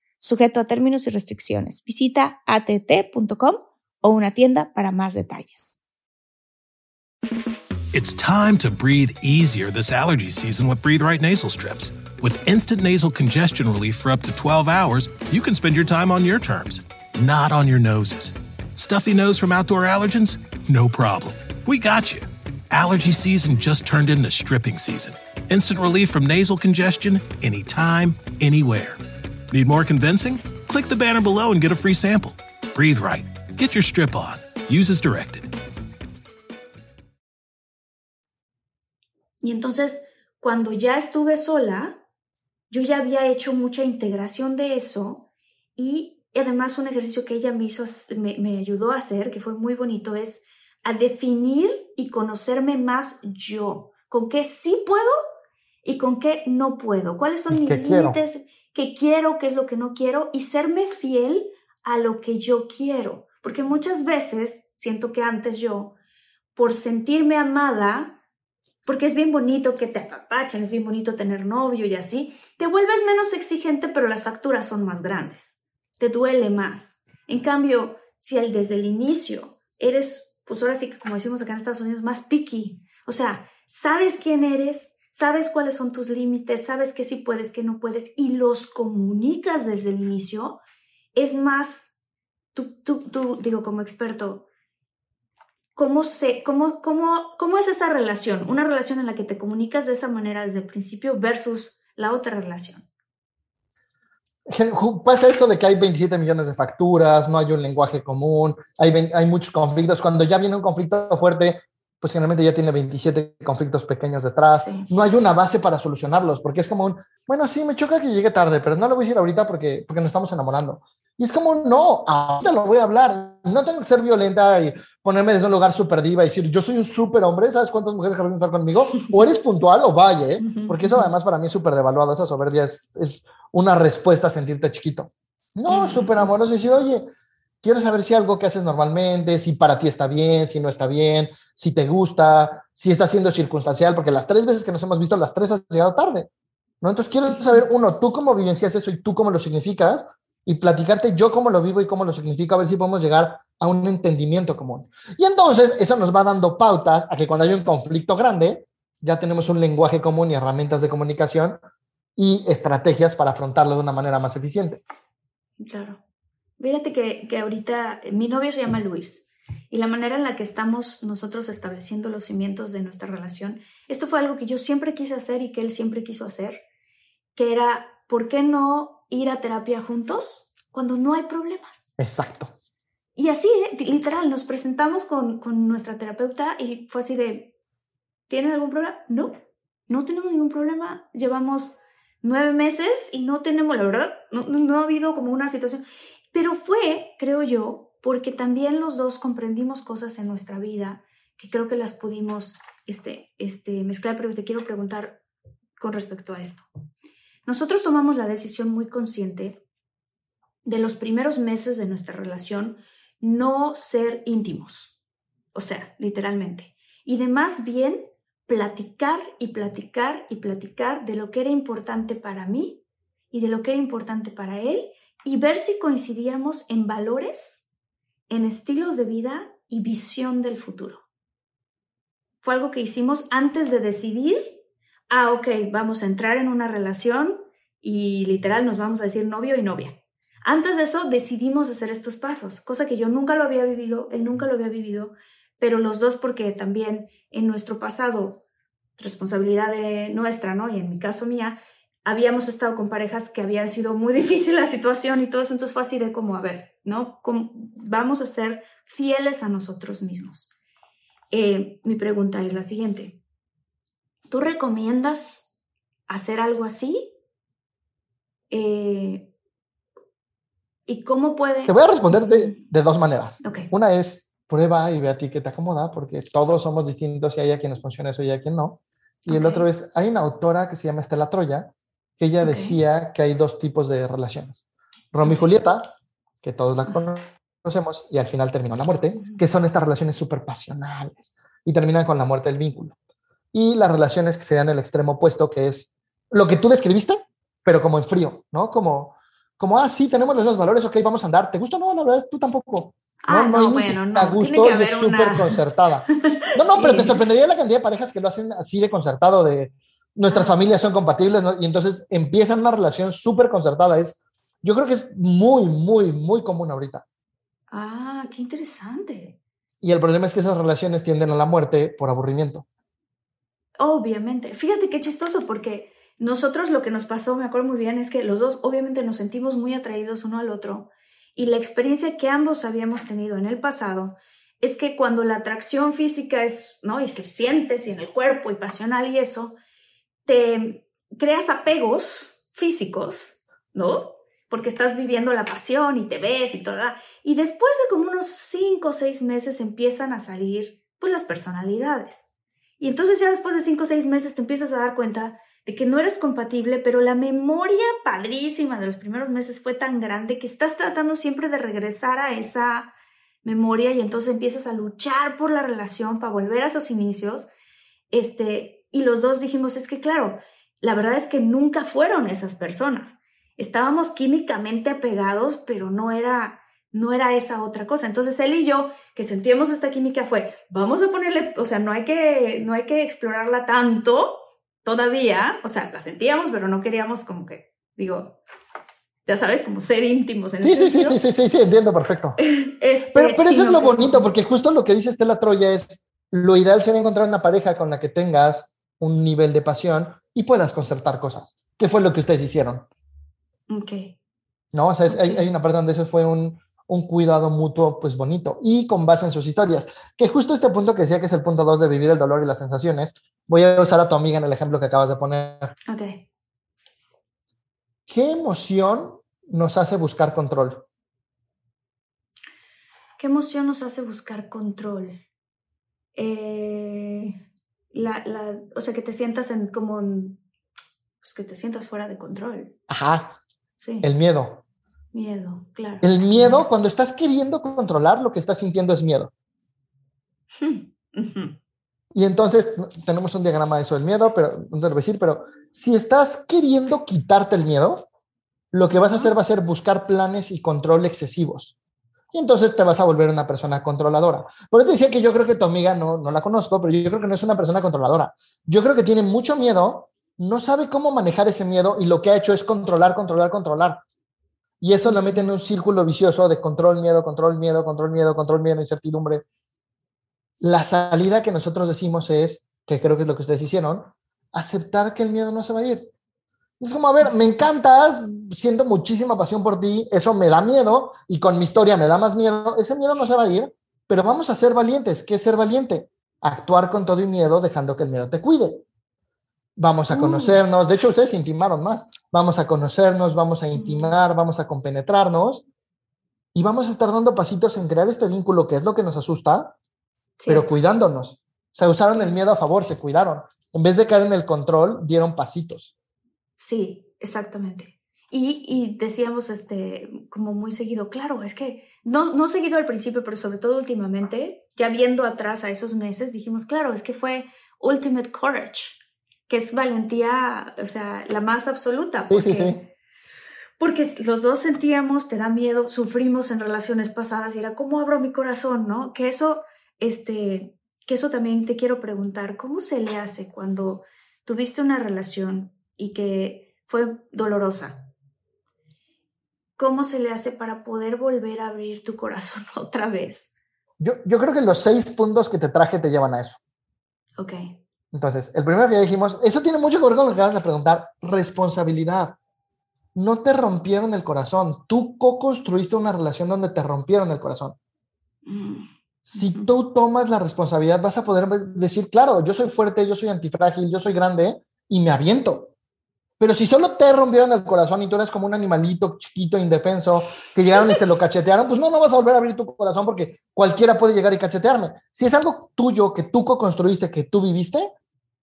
sujeto a términos y restricciones. Visita att.com o una tienda para más detalles. It's time to breathe easier this allergy season with Breathe Right nasal strips. With instant nasal congestion relief for up to 12 hours, you can spend your time on your terms, not on your noses. Stuffy nose from outdoor allergens? No problem. We got you. Allergy season just turned into stripping season. Instant relief from nasal congestion anytime, anywhere. Need more convincing? Click the banner below and get a free sample. Breathe right. Get your strip on. Use as directed. Y entonces, cuando ya estuve sola, yo ya había hecho mucha integración de eso y además un ejercicio que ella me hizo, me, me ayudó a hacer, que fue muy bonito, es a definir y conocerme más yo, con qué sí puedo y con qué no puedo, cuáles son mis límites qué quiero, qué es lo que no quiero y serme fiel a lo que yo quiero. Porque muchas veces siento que antes yo, por sentirme amada, porque es bien bonito que te apapachen, es bien bonito tener novio y así, te vuelves menos exigente, pero las facturas son más grandes. Te duele más. En cambio, si el, desde el inicio eres, pues ahora sí que como decimos acá en Estados Unidos, más picky, o sea, sabes quién eres, sabes cuáles son tus límites, sabes que sí puedes, que no puedes y los comunicas desde el inicio, es más, tú, tú, tú digo como experto, ¿cómo, se, cómo, cómo, ¿cómo es esa relación? Una relación en la que te comunicas de esa manera desde el principio versus la otra relación. Pasa esto de que hay 27 millones de facturas, no hay un lenguaje común, hay, hay muchos conflictos. Cuando ya viene un conflicto fuerte, pues generalmente ya tiene 27 conflictos pequeños detrás. No hay una base para solucionarlos, porque es como un, bueno, sí, me choca que llegue tarde, pero no lo voy a decir ahorita porque, porque nos estamos enamorando. Y es como, no, ahorita lo voy a hablar. no tengo que ser violenta y ponerme desde un lugar súper diva y decir, yo soy un súper hombre, ¿sabes cuántas mujeres quieren estar conmigo? O eres puntual o vaya, ¿eh? porque eso además para mí es súper devaluado, esa soberbia es, es, una respuesta a sentirte chiquito. No, súper amoroso, decir, oye, quiero saber si algo que haces normalmente, si para ti está bien, si no está bien, si te gusta, si está siendo circunstancial, porque las tres veces que nos hemos visto, las tres has llegado tarde. ¿no? Entonces quiero saber, uno, tú cómo vivencias eso y tú cómo lo significas, y platicarte yo cómo lo vivo y cómo lo significo, a ver si podemos llegar a un entendimiento común. Y entonces eso nos va dando pautas a que cuando hay un conflicto grande, ya tenemos un lenguaje común y herramientas de comunicación y estrategias para afrontarlo de una manera más eficiente. Claro. Fíjate que, que ahorita mi novio se llama Luis y la manera en la que estamos nosotros estableciendo los cimientos de nuestra relación, esto fue algo que yo siempre quise hacer y que él siempre quiso hacer, que era, ¿por qué no ir a terapia juntos cuando no hay problemas? Exacto. Y así, ¿eh? literal, nos presentamos con, con nuestra terapeuta y fue así de, ¿tienen algún problema? No, no tenemos ningún problema. Llevamos nueve meses y no tenemos, la verdad, no, no ha habido como una situación. Pero fue, creo yo, porque también los dos comprendimos cosas en nuestra vida que creo que las pudimos este, este, mezclar, pero te quiero preguntar con respecto a esto. Nosotros tomamos la decisión muy consciente de los primeros meses de nuestra relación no ser íntimos, o sea, literalmente, y de más bien platicar y platicar y platicar de lo que era importante para mí y de lo que era importante para él y ver si coincidíamos en valores, en estilos de vida y visión del futuro. Fue algo que hicimos antes de decidir, ah, ok, vamos a entrar en una relación y literal nos vamos a decir novio y novia. Antes de eso decidimos hacer estos pasos, cosa que yo nunca lo había vivido, él nunca lo había vivido, pero los dos porque también en nuestro pasado, responsabilidad de nuestra, ¿no? Y en mi caso mía, habíamos estado con parejas que había sido muy difícil la situación y todo eso, entonces fue así de como, a ver, ¿no? vamos a ser fieles a nosotros mismos. Eh, mi pregunta es la siguiente. ¿Tú recomiendas hacer algo así? Eh, ¿Y cómo puede...? Te voy a responder de, dos maneras. Una es prueba y ve a ti qué te acomoda, porque todos somos distintos y hay a quien nos funciona eso y a quien no. Y el otro es, hay una autora que se llama Estela Troya, que ella decía que hay dos tipos de relaciones. Romeo y Julieta, que todos la conocemos, y al final terminó la muerte, que son estas relaciones súper pasionales y terminan con la muerte del vínculo. Y las relaciones que serían el extremo opuesto, que es lo que tú describiste, pero como en frío, ¿no? Como, como ah, sí, tenemos los mismos valores, ok, vamos a andar. ¿Te gusta? No, la verdad, es tú tampoco. Ah, no, no, bueno, no. A gusto y es súper concertada. No, no, pero te sorprendería la cantidad de parejas que lo hacen así de concertado, de nuestras familias son compatibles, y entonces empiezan una relación súper concertada. Es, yo creo que es muy, muy, muy común ahorita. Ah, qué interesante. Y el problema es que esas relaciones tienden a la muerte por aburrimiento. Obviamente. Fíjate qué chistoso, porque nosotros lo que nos pasó, me acuerdo muy bien, es que los dos obviamente nos sentimos muy atraídos uno al otro y la experiencia que ambos habíamos tenido en el pasado es que cuando la atracción física es, ¿no? Y se sientes y en el cuerpo y pasional y eso, te creas apegos físicos, ¿no? Porque estás viviendo la pasión y te ves y todo. Y después de como unos cinco o seis meses empiezan a salir, pues, las personalidades. Y entonces ya después de cinco o seis meses te empiezas a dar cuenta de que no eres compatible, pero la memoria padrísima de los primeros meses fue tan grande que estás tratando siempre de regresar a esa memoria y entonces empiezas a luchar por la relación para volver a esos inicios. Este, y los dos dijimos, es que claro, la verdad es que nunca fueron esas personas. Estábamos químicamente apegados, pero no era no era esa otra cosa. Entonces él y yo que sentíamos esta química fue, vamos a ponerle, o sea, no hay que no hay que explorarla tanto, todavía, o sea, la sentíamos, pero no queríamos como que, digo, ya sabes, como ser íntimos. En sí, sí, sí, sí, sí, sí, sí, entiendo perfecto. Este, pero, pero eso es lo bonito, porque justo lo que dice Estela Troya es, lo ideal sería encontrar una pareja con la que tengas un nivel de pasión y puedas concertar cosas. ¿Qué fue lo que ustedes hicieron? Ok. No, o sea, hay, hay, una parte donde eso fue un, un cuidado mutuo, pues bonito, y con base en sus historias. Que justo este punto que decía que es el punto dos de vivir el dolor y las sensaciones, voy a usar a tu amiga en el ejemplo que acabas de poner. Ok. ¿Qué emoción nos hace buscar control? ¿Qué emoción nos hace buscar control? Eh, la, la, o sea, que te sientas en como, pues que te sientas fuera de control. Ajá. Sí. El miedo. Miedo, claro. El miedo, cuando estás queriendo controlar, lo que estás sintiendo es miedo. Y entonces tenemos un diagrama de eso del miedo, pero no te lo voy a decir, pero si estás queriendo quitarte el miedo, lo que vas a hacer va a ser buscar planes y control excesivos. Y entonces te vas a volver una persona controladora. Por eso decía que yo creo que tu amiga no, no la conozco, pero yo creo que no es una persona controladora. Yo creo que tiene mucho miedo, no sabe cómo manejar ese miedo y lo que ha hecho es controlar, controlar, controlar. Y eso la mete en un círculo vicioso de control, miedo, control, miedo, control, miedo, control, miedo, incertidumbre. La salida que nosotros decimos es, que creo que es lo que ustedes hicieron, aceptar que el miedo no se va a ir. Es como, a ver, me encantas, siento muchísima pasión por ti, eso me da miedo y con mi historia me da más miedo, ese miedo no se va a ir, pero vamos a ser valientes. ¿Qué es ser valiente? Actuar con todo y miedo dejando que el miedo te cuide. Vamos a conocernos, de hecho ustedes se intimaron más, vamos a conocernos, vamos a intimar, vamos a compenetrarnos y vamos a estar dando pasitos en crear este vínculo que es lo que nos asusta, pero cuidándonos. O sea, usaron el miedo a favor, se cuidaron. En vez de caer en el control, dieron pasitos. Sí, exactamente. Y, y, decíamos, este, como muy seguido, claro, es que no, no seguido al principio, pero sobre todo últimamente, ya viendo atrás a esos meses, dijimos, claro, es que fue ultimate courage, que es valentía, o sea, la más absoluta. Porque, sí, sí, sí. Porque los dos sentíamos, te da miedo, sufrimos en relaciones pasadas y era, ¿cómo abro mi corazón? ¿No? Que eso, este, que eso también te quiero preguntar, ¿cómo se le hace cuando tuviste una relación y que fue dolorosa? ¿Cómo se le hace para poder volver a abrir tu corazón otra vez? Yo, yo creo que los seis puntos que te traje te llevan a eso. Ok. Entonces, el primero que ya dijimos, eso tiene mucho que ver con lo que vas a preguntar, responsabilidad. No te rompieron el corazón, tú co-construiste una relación donde te rompieron el corazón. Mm. Si tú tomas la responsabilidad, vas a poder decir, claro, yo soy fuerte, yo soy antifrágil, yo soy grande y me aviento. Pero si solo te rompieron el corazón y tú eres como un animalito chiquito, indefenso, que llegaron y se lo cachetearon, pues no, no vas a volver a abrir tu corazón porque cualquiera puede llegar y cachetearme. Si es algo tuyo que tú co-construiste, que tú viviste,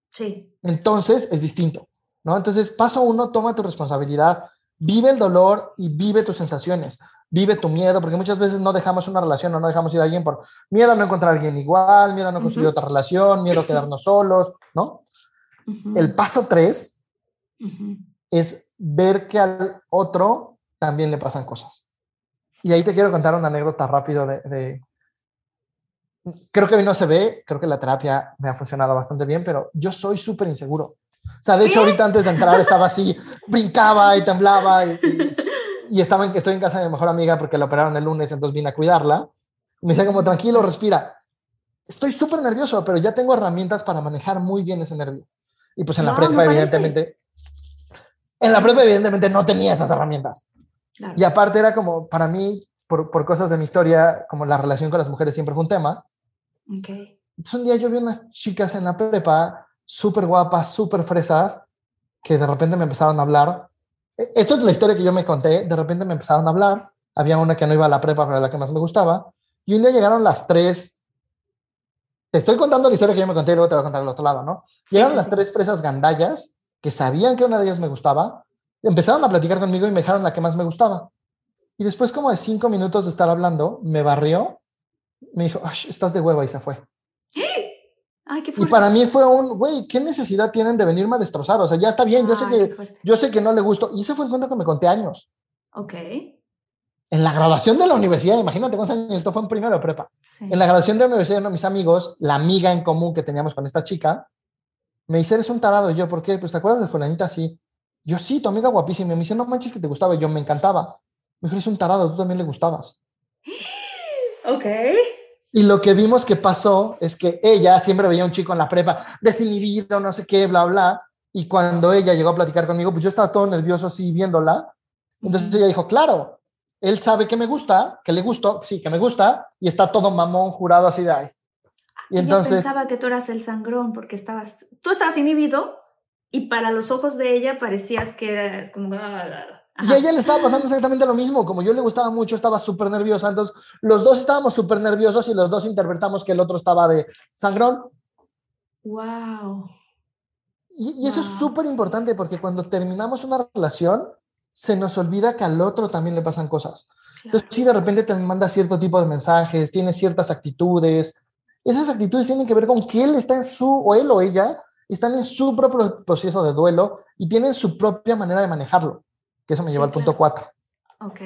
sí. entonces es distinto, ¿no? Entonces, paso uno, toma tu responsabilidad, vive el dolor y vive tus sensaciones, vive tu miedo, porque muchas veces no dejamos una relación o no dejamos ir a alguien por miedo a no encontrar a alguien igual, miedo a no construir uh -huh. otra relación, miedo a quedarnos solos, ¿no? Uh -huh. El paso tres Uh -huh. es ver que al otro también le pasan cosas. Y ahí te quiero contar una anécdota rápido de, de, Creo que hoy no se ve, creo que la terapia me ha funcionado bastante bien, pero yo soy súper inseguro. O sea, de hecho, ahorita antes de entrar estaba así, brincaba y temblaba y, y, y estaba en, estoy en casa de mi mejor amiga porque la operaron el lunes, entonces vine a cuidarla. Me decía como, tranquilo, respira. Estoy súper nervioso, pero ya tengo herramientas para manejar muy bien ese nervio. Y pues en no, la prepa, evidentemente, en la prepa, evidentemente, no tenía esas herramientas. Claro. Y aparte era como, para mí, por, por, cosas de mi historia, como la relación con las mujeres siempre fue un tema. Okay. Entonces un día yo vi unas chicas en la prepa, súper guapas, súper fresas, que de repente me empezaron a hablar. E, esto es la historia que yo me conté. De repente me empezaron a hablar. Había una que no iba a la prepa, pero era la que más me gustaba. Y un día llegaron las tres. Te estoy contando la historia que yo me conté y luego te voy a contar el otro lado, ¿no? Sí, llegaron sí, las sí. tres fresas gandallas que sabían que una de ellas me gustaba, empezaron a platicar conmigo y me dejaron la que más me gustaba. Y después, como de cinco minutos de estar hablando, me barrió, me dijo, estás de hueva y se fue. Ay, qué y para mí fue un, güey, ¿qué necesidad tienen de venirme a destrozar? O sea, ya está bien, yo, Ay, sé, que, yo sé que no le gustó. Y ese fue el cuento que me conté años. Ok. En la graduación de la universidad, imagínate cuántos años, esto fue en primero de prepa. Sí. En la graduación de la universidad, uno de mis amigos, la amiga en común que teníamos con esta chica, me dice, eres un tarado. Y yo, ¿por qué? Pues, ¿te acuerdas de fulanita? Sí. Yo, sí, tu amiga guapísima. Me dice, no manches que te gustaba. Y yo, me encantaba. Me dijo, eres un tarado, tú también le gustabas. Ok. Y lo que vimos que pasó es que ella siempre veía a un chico en la prepa, desinhibido, no sé qué, bla, bla. Y cuando ella llegó a platicar conmigo, pues yo estaba todo nervioso así viéndola. Entonces ella dijo, claro, él sabe que me gusta, que le gustó, sí, que me gusta, y está todo mamón, jurado así de ahí. Y ella entonces pensaba que tú eras el sangrón porque estabas, tú estabas inhibido y para los ojos de ella parecías que eras como... Y a ella le estaba pasando exactamente lo mismo, como yo le gustaba mucho, estaba súper nerviosa, entonces los dos estábamos súper nerviosos y los dos interpretamos que el otro estaba de sangrón. Wow. Y, eso es súper importante porque cuando terminamos una relación, se nos olvida que al otro también le pasan cosas. Entonces, si de repente te manda cierto tipo de mensajes, tiene ciertas actitudes, esas actitudes tienen que ver con que él está en su, o él o ella, están en su propio proceso de duelo y tienen su propia manera de manejarlo, que eso me lleva al punto cuatro. Ok.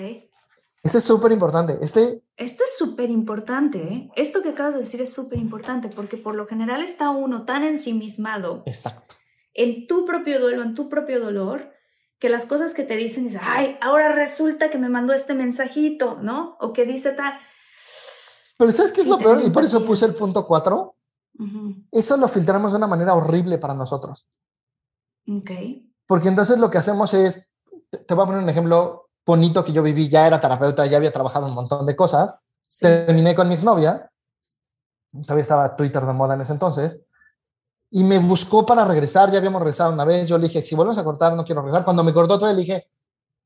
Este es súper importante. Este, este es súper importante. ¿eh? Esto que acabas de decir es súper importante porque por lo general está uno tan ensimismado. Exacto. En tu propio duelo, en tu propio dolor, que las cosas que te dicen es, ay, ahora resulta que me mandó este mensajito, ¿no? O que dice tal. Pero ¿sabes qué es lo peor? Y por eso puse el punto cuatro. Eso lo filtramos de una manera horrible para nosotros. Ok. Porque entonces lo que hacemos es, te voy a poner un ejemplo bonito que yo viví, ya era terapeuta, ya había trabajado un montón de cosas. Terminé con mi exnovia, todavía estaba Twitter de moda en ese entonces, y me buscó para regresar, ya habíamos regresado una vez, yo le dije, si volvemos a cortar, no quiero regresar. Cuando me cortó, todavía le dije,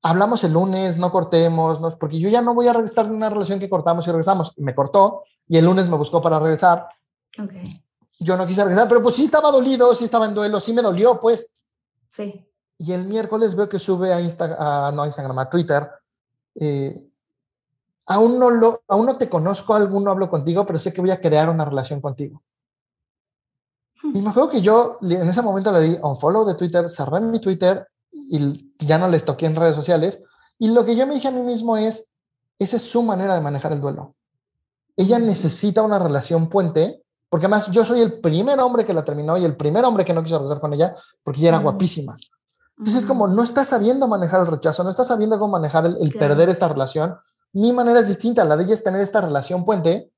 hablamos el lunes, no cortemos, no, porque yo ya no voy a regresar una relación que cortamos y regresamos. Me cortó, y el lunes me buscó para regresar, Okay. Yo no quise regresar, pero pues sí estaba dolido, sí estaba en duelo, sí me dolió, pues. Sí. Y el miércoles veo que sube a, Instagram, no a Instagram, a Twitter. Eh, aún, no lo, aún no te conozco, aún no hablo contigo, pero sé que voy a crear una relación contigo. Hmm. Y me acuerdo que yo en ese momento le di un follow de Twitter, cerré mi Twitter y ya no les toqué en redes sociales. Y lo que yo me dije a mí mismo es, esa es su manera de manejar el duelo. Ella necesita una relación puente porque además yo soy el primer hombre que la terminó y el primer hombre que no quiso regresar con ella porque ella era guapísima. Entonces, es como no está sabiendo manejar el rechazo, no está sabiendo cómo manejar el, perder esta relación. Mi manera es distinta, la de ella es tener esta relación puente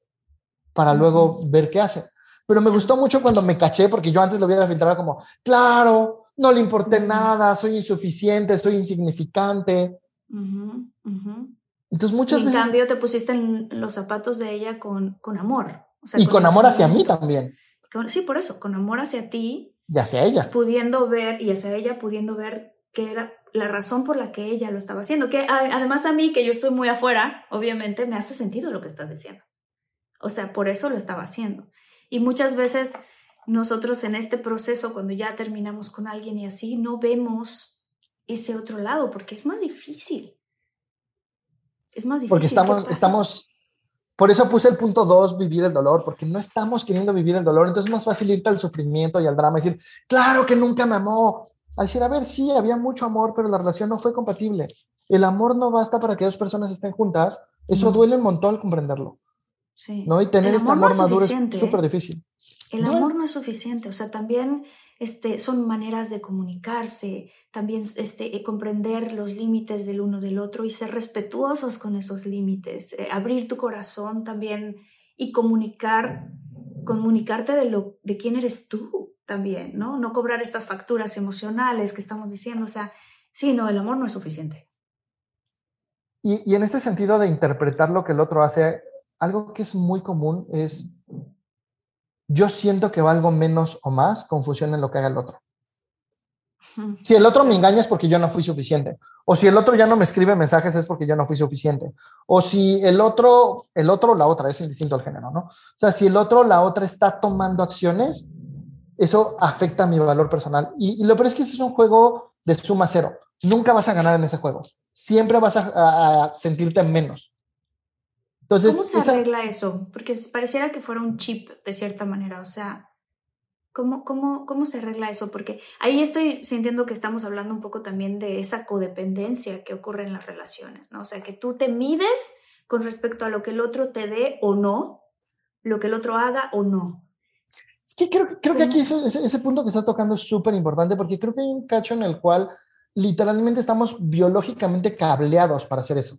para luego ver qué hace. Pero me gustó mucho cuando me caché, porque yo antes lo hubiera filtrado como, claro, no le importé nada, soy insuficiente, soy insignificante. Entonces, muchas veces. En cambio, te pusiste en los zapatos de ella con, con amor y con, amor hacia mí también. sí, por eso, con amor hacia ti. Y hacia ella. Pudiendo ver, y hacia ella pudiendo ver que era la razón por la que ella lo estaba haciendo. Que además a mí, que yo estoy muy afuera, obviamente me hace sentido lo que estás diciendo. O sea, por eso lo estaba haciendo. Y muchas veces nosotros en este proceso, cuando ya terminamos con alguien y así, no vemos ese otro lado, porque es más difícil. Es más difícil. Porque estamos, estamos por eso puse el punto dos, vivir el dolor, porque no estamos queriendo vivir el dolor. Entonces es más fácil irte al sufrimiento y al drama y decir, claro que nunca me amó. A decir, a ver, sí, había mucho amor, pero la relación no fue compatible. El amor no basta para que dos personas estén juntas. Eso duele un montón comprenderlo. Sí. ¿no? Y tener este amor maduro es súper difícil. El amor no es suficiente. O sea, también este, son maneras de comunicarse, también este, eh, comprender los límites del uno del otro y ser respetuosos con esos límites, eh, abrir tu corazón también y comunicar, comunicarte de, lo, de quién eres tú también, ¿no? No cobrar estas facturas emocionales que estamos diciendo, o sea, sí, no, el amor no es suficiente. Y, y en este sentido de interpretar lo que el otro hace, algo que es muy común es yo siento que valgo menos o más confusión en lo que haga el otro. Si el otro me engaña es porque yo no fui suficiente. O si el otro ya no me escribe mensajes es porque yo no fui suficiente. O si el otro, el otro, la otra, es indistinto al género, ¿no? O sea, si el otro, la otra está tomando acciones, eso afecta mi valor personal. Y, lo peor es que ese es un juego de suma cero. Nunca vas a ganar en ese juego. Siempre vas a sentirte menos. ¿Cómo se arregla eso? Porque pareciera que fuera un chip de cierta manera, o sea, ¿cómo, cómo, ¿cómo se arregla eso? Porque ahí estoy sintiendo que estamos hablando un poco también de esa codependencia que ocurre en las relaciones, ¿no? O sea, que tú te mides con respecto a lo que el otro te dé o no, lo que el otro haga o no. Es que creo, creo que aquí ese, ese punto que estás tocando es súper importante porque creo que hay un cacho en el cual literalmente estamos biológicamente cableados para hacer eso.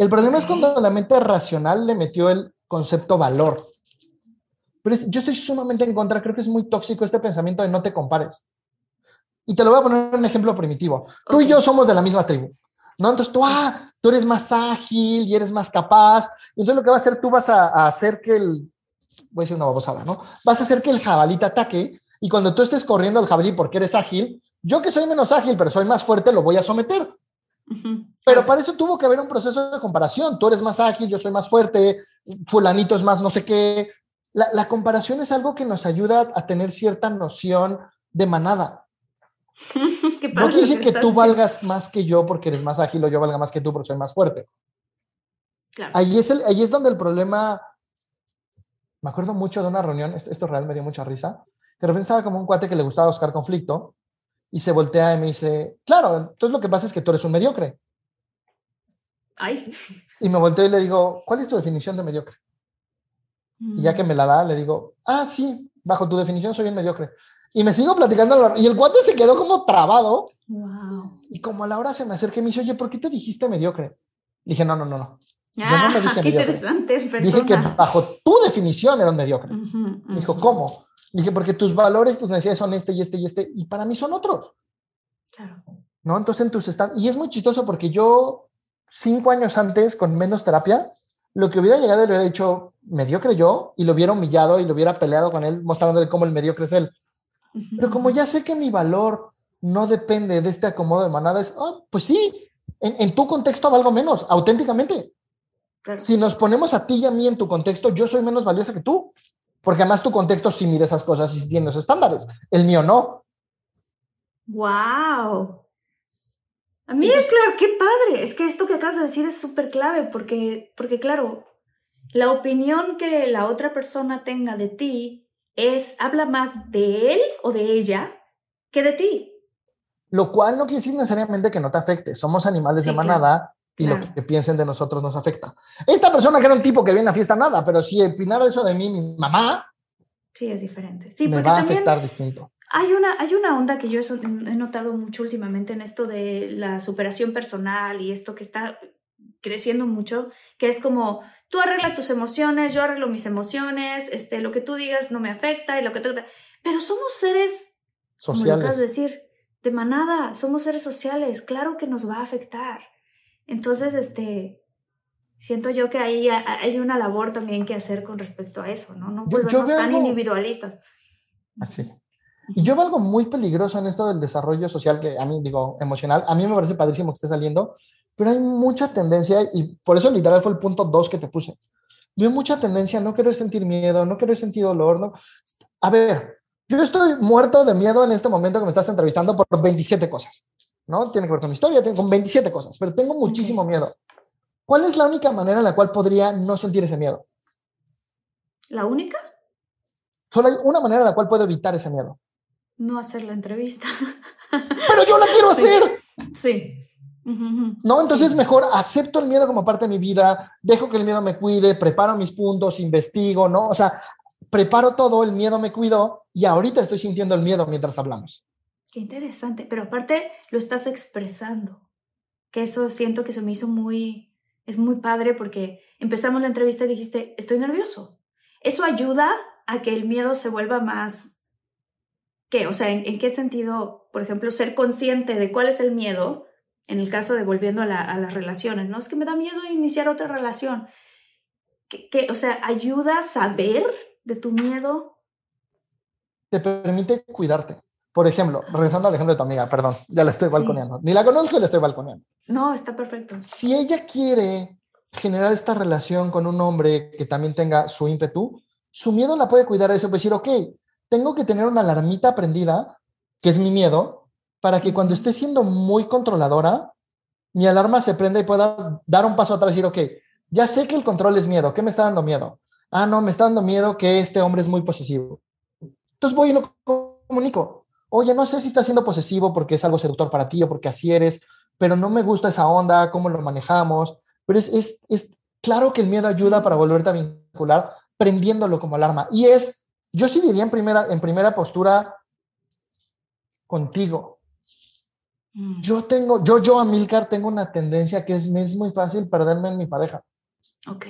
El problema es cuando la mente racional le metió el concepto valor. Pero yo estoy sumamente en contra, creo que es muy tóxico este pensamiento de no te compares. Y te lo voy a poner un ejemplo primitivo. Tú y yo somos de la misma tribu. ¿no? Entonces tú, ah, tú eres más ágil y eres más capaz. entonces lo que va a hacer, tú vas a, hacer que el, voy a decir una babosada, ¿no? Vas a hacer que el jabalí te ataque y cuando tú estés corriendo al jabalí porque eres ágil, yo que soy menos ágil, pero soy más fuerte, lo voy a someter. Pero para eso tuvo que haber un proceso de comparación. Tú eres más ágil, yo soy más fuerte, fulanito es más no sé qué. La, comparación es algo que nos ayuda a tener cierta noción de manada. no quiere decir que, tú valgas más que yo porque eres más ágil o yo valga más que tú porque soy más fuerte. Ahí, es el, ahí es donde el problema, me acuerdo mucho de una reunión, esto real me dio mucha risa, que de repente estaba como un cuate que le gustaba buscar conflicto y se voltea y me dice, claro, entonces lo que pasa es que tú eres un mediocre. Ay. Y me volteo y le digo, ¿cuál es tu definición de mediocre? Y ya que me la da, le digo, ah, sí, bajo tu definición soy un mediocre. Y me sigo platicando y el cuate se quedó como trabado. Wow. Y como a la hora se me acerca y me dice, oye, ¿por qué te dijiste mediocre? dije, no, no, no, no. Yo no me dije qué interesante. Dije que bajo tu definición era un mediocre. dijo, ¿cómo? Dije, porque tus valores, tus necesidades son este y este y este, y para mí son otros. Claro. ¿No? Entonces, en tus están y es muy chistoso porque yo, cinco años antes, con menos terapia, lo que hubiera llegado le hubiera dicho mediocre yo y lo hubiera humillado y lo hubiera peleado con él, mostrándole cómo el mediocre es él. Pero como ya sé que mi valor no depende de este acomodo de manada, es, oh, pues sí, en, en, tu contexto valgo menos, auténticamente. Si nos ponemos a ti y a mí en tu contexto, yo soy menos valiosa que tú. Porque además tu contexto sí mide esas cosas y tiene los estándares. El mío no. ¡Wow! A mí es claro, qué padre. Es que esto que acabas de decir es súper clave porque, porque, claro, la opinión que la otra persona tenga de ti es, habla más de él o de ella que de ti. Lo cual no quiere decir necesariamente que no te afecte. Somos animales de manada y lo que piensen de nosotros nos afecta. Esta persona que era un tipo que viene a fiesta, nada, pero si opinara eso de mí, mi mamá. Sí, es diferente. Sí, me va a afectar distinto. Hay una, hay una onda que yo he notado mucho últimamente en esto de la superación personal y esto que está creciendo mucho, que es como tú arreglas tus emociones, yo arreglo mis emociones, este, lo que tú digas no me afecta y lo que tú... Pero somos seres sociales. Como decir, de manada, somos seres sociales, claro que nos va a afectar. Entonces, este, siento yo que ahí hay una labor también que hacer con respecto a eso, ¿no? No volvemos tan individualistas. Así. Y yo veo algo muy peligroso en esto del desarrollo social, que a mí, digo, emocional, a mí me parece padrísimo que esté saliendo, pero hay mucha tendencia, y por eso literal fue el punto dos que te puse. Veo mucha tendencia a no querer sentir miedo, no querer sentir dolor, ¿no? A ver, yo estoy muerto de miedo en este momento que me estás entrevistando por 27 cosas. ¿No? Tiene que ver con mi historia, tengo con 27 cosas, pero tengo muchísimo miedo. ¿Cuál es la única manera en la cual podría no sentir ese miedo? ¿La única? Solo hay una manera en la cual puedo evitar ese miedo. No hacer la entrevista. Pero yo la quiero hacer. Sí. No, entonces mejor acepto el miedo como parte de mi vida, dejo que el miedo me cuide, preparo mis puntos, investigo, ¿no? O sea, preparo todo, el miedo me cuido y ahorita estoy sintiendo el miedo mientras hablamos. Qué interesante, pero aparte lo estás expresando, que eso siento que se me hizo muy, es muy padre porque empezamos la entrevista y dijiste, estoy nervioso. Eso ayuda a que el miedo se vuelva más, ¿qué? O sea, ¿en, qué sentido, por ejemplo, ser consciente de cuál es el miedo, en el caso de volviendo a, las relaciones, ¿no? Es que me da miedo iniciar otra relación. ¿Qué, o sea, ayuda a saber de tu miedo? Te permite cuidarte. Por ejemplo, regresando al ejemplo de tu amiga, perdón, ya la estoy balconeando. Ni la conozco y la estoy balconeando. No, está perfecto. Si ella quiere generar esta relación con un hombre que también tenga su ímpetu, su miedo la puede cuidar a eso, pues decir, ok, tengo que tener una alarmita prendida, que es mi miedo, para que cuando esté siendo muy controladora, mi alarma se prenda y pueda dar un paso atrás y decir, ok, ya sé que el control es miedo, ¿qué me está dando miedo? Ah, no, me está dando miedo que este hombre es muy posesivo. Entonces voy y lo comunico oye, no sé si está siendo posesivo porque es algo seductor para ti o porque así eres, pero no me gusta esa onda, cómo lo manejamos. Pero es, es, claro que el miedo ayuda para volverte a vincular, prendiéndolo como alarma. Y es, yo sí diría en primera, en primera postura contigo. Mm. Yo tengo, yo, yo, Amilcar, tengo una tendencia que es, es muy fácil perderme en mi pareja. Ok.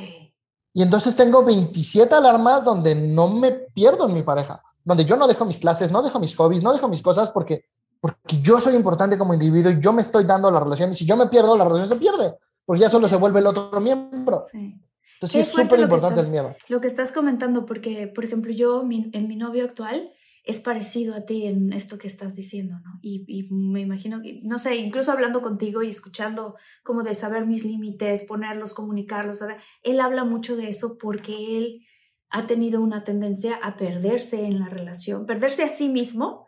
Y entonces tengo 27 alarmas donde no me pierdo en mi pareja donde yo no dejo mis clases, no dejo mis hobbies, no dejo mis cosas porque, porque yo soy importante como individuo y yo me estoy dando la relación y si yo me pierdo, la relación se pierde, porque ya solo se vuelve el otro miembro. Sí. Entonces sí es súper importante el miedo. Lo que estás comentando, porque, por ejemplo, yo, en mi novio actual, es parecido a ti en esto que estás diciendo, ¿no? Y, y, me imagino que, no sé, incluso hablando contigo y escuchando como de saber mis límites, ponerlos, comunicarlos, él habla mucho de eso porque él ha tenido una tendencia a perderse en la relación, perderse a sí mismo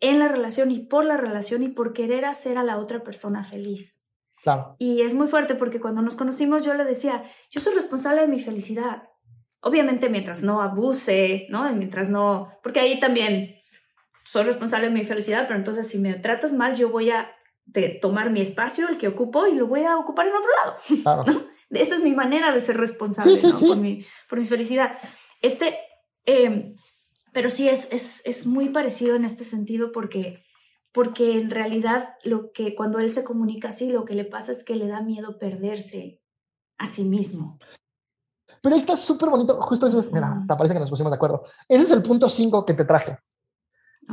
en la relación y por la relación y por querer hacer a la otra persona feliz. Claro. Y es muy fuerte porque cuando nos conocimos yo le decía, yo soy responsable de mi felicidad. Obviamente mientras no abuse, ¿no? Mientras no, porque ahí también soy responsable de mi felicidad, pero entonces si me tratas mal yo voy a tomar mi espacio, el que ocupo, y lo voy a ocupar en otro lado. Claro. Esa es mi manera de ser responsable Por, mi, por mi felicidad. Este, em, pero sí es, es, es muy parecido en este sentido porque porque en realidad lo que cuando él se comunica así, lo que le pasa es que le da miedo perderse a sí mismo. Pero está súper bonito, justo eso es, mira, hasta parece que nos pusimos de acuerdo. Ese es el punto 5 que te traje,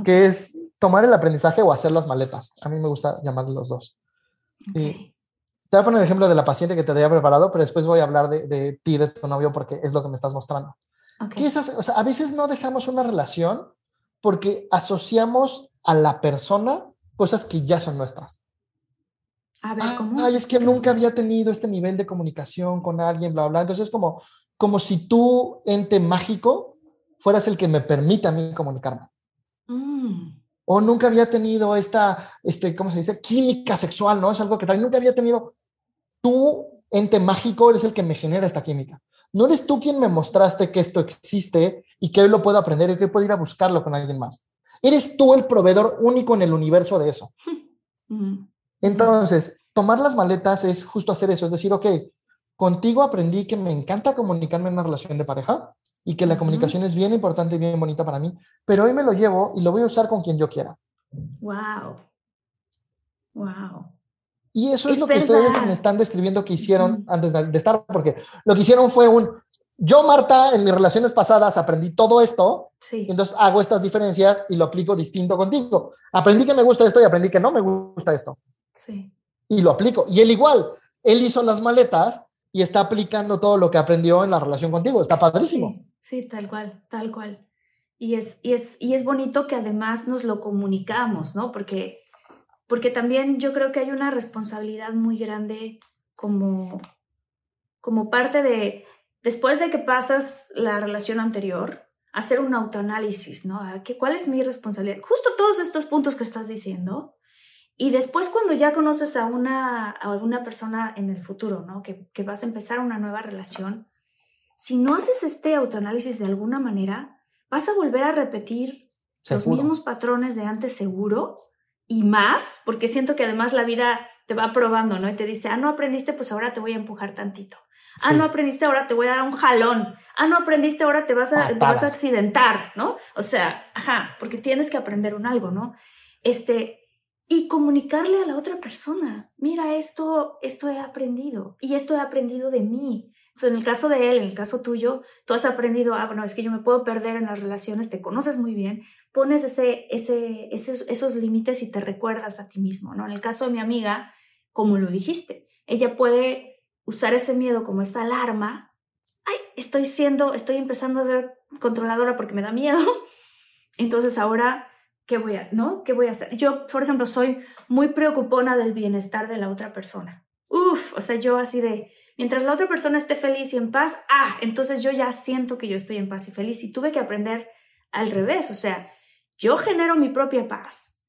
que es tomar el aprendizaje o hacer las maletas. A mí me gusta llamar los dos. te voy a poner el ejemplo de la paciente que te había preparado, pero después voy a hablar de, de ti, de tu novio, porque es lo que me estás mostrando. Esas, o sea, a veces no dejamos una relación porque asociamos a la persona cosas que ya son nuestras. A ver, ¿cómo? Ay, es que nunca había tenido este nivel de comunicación con alguien, bla, bla. Entonces es como, como si tú, ente mágico, fueras el que me permite a mí comunicarme. Mm. O nunca había tenido esta, este, ¿cómo se dice? Química sexual, ¿no? Es algo que tal. Nunca había tenido. Tú, ente mágico, eres el que me genera esta química. No eres tú quien me mostraste que esto existe y que hoy lo puedo aprender y que puedo ir a buscarlo con alguien más. Eres tú el proveedor único en el universo de eso. Entonces, tomar las maletas es justo hacer eso, es decir, ok, contigo aprendí que me encanta comunicarme en una relación de pareja y que la comunicación es bien importante y bien bonita para mí, pero hoy me lo llevo y lo voy a usar con quien yo quiera. Wow. Wow. Y eso es, lo que ustedes me están describiendo que hicieron antes de, estar, porque lo que hicieron fue un, yo, Marta, en mis relaciones pasadas aprendí todo esto, sí. entonces hago estas diferencias y lo aplico distinto contigo. Aprendí que me gusta esto y aprendí que no me gusta esto. Sí. Y lo aplico. Y él igual, él hizo las maletas y está aplicando todo lo que aprendió en la relación contigo. Está padrísimo. Sí, tal cual, tal cual. Y es, y, es, y es bonito que además nos lo comunicamos, ¿no? Porque porque también yo creo que hay una responsabilidad muy grande como, como parte de, después de que pasas la relación anterior, hacer un autoanálisis, ¿no? ¿Qué, ¿Cuál es mi responsabilidad? Justo todos estos puntos que estás diciendo. Y después cuando ya conoces a una, a alguna persona en el futuro, ¿no? Que, que vas a empezar una nueva relación, si no haces este autoanálisis de alguna manera, vas a volver a repetir los mismos patrones de antes seguro y más, porque siento que además la vida te va probando, ¿no? Y te dice, ah, no aprendiste, pues ahora te voy a empujar tantito. Ah, no aprendiste, ahora te voy a dar un jalón. Ah, no aprendiste, ahora te vas a, te vas a accidentar, ¿no? O sea, ajá, porque tienes que aprender un algo, ¿no? Este, y comunicarle a la otra persona, mira, esto, esto he aprendido y esto he aprendido de mí en el caso de él, en el caso tuyo, tú has aprendido, ah, bueno, es que yo me puedo perder en las relaciones, te conoces muy bien, pones ese, ese, esos límites y te recuerdas a ti mismo, ¿no? En el caso de mi amiga, como lo dijiste, ella puede usar ese miedo como esa alarma. Ay, estoy siendo, estoy empezando a ser controladora porque me da miedo. Entonces ahora, ¿qué voy a, no? ¿Qué voy a hacer? Yo, por ejemplo, soy muy preocupona del bienestar de la otra persona. Uf, o sea, yo así de, Mientras la otra persona esté feliz y en paz, ah, entonces yo ya siento que yo estoy en paz y feliz y tuve que aprender al revés, o sea, yo genero mi propia paz.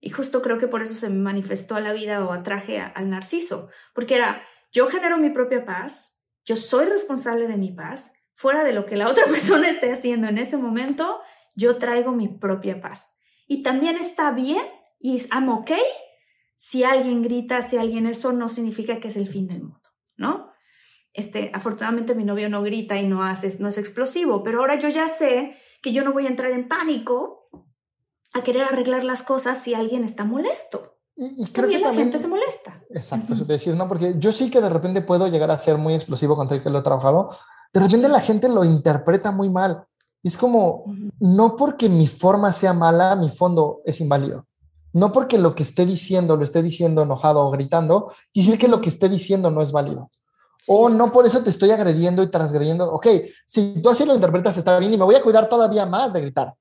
Y justo creo que por eso se me manifestó a la vida o atraje al narciso, porque era, yo genero mi propia paz, yo soy responsable de mi paz, fuera de lo que la otra persona esté haciendo en ese momento, yo traigo mi propia paz. Y también está bien y I'm okay si alguien grita, si alguien eso no significa que es el fin del mundo, ¿no? Este, afortunadamente mi novio no grita y no hace, no es explosivo, pero ahora yo ya sé que yo no voy a entrar en pánico a querer arreglar las cosas si alguien está molesto. Y, creo que la gente se molesta. Exacto, eso te decía, ¿no? Porque yo sí que de repente puedo llegar a ser muy explosivo contra el que lo he trabajado. De repente la gente lo interpreta muy mal. Y es como, no porque mi forma sea mala, mi fondo es inválido. No porque lo que esté diciendo lo esté diciendo enojado o gritando, decir que lo que esté diciendo no es válido. O no por eso te estoy agrediendo y transgrediendo. Ok, si tú así lo interpretas está bien y me voy a cuidar todavía más de gritar.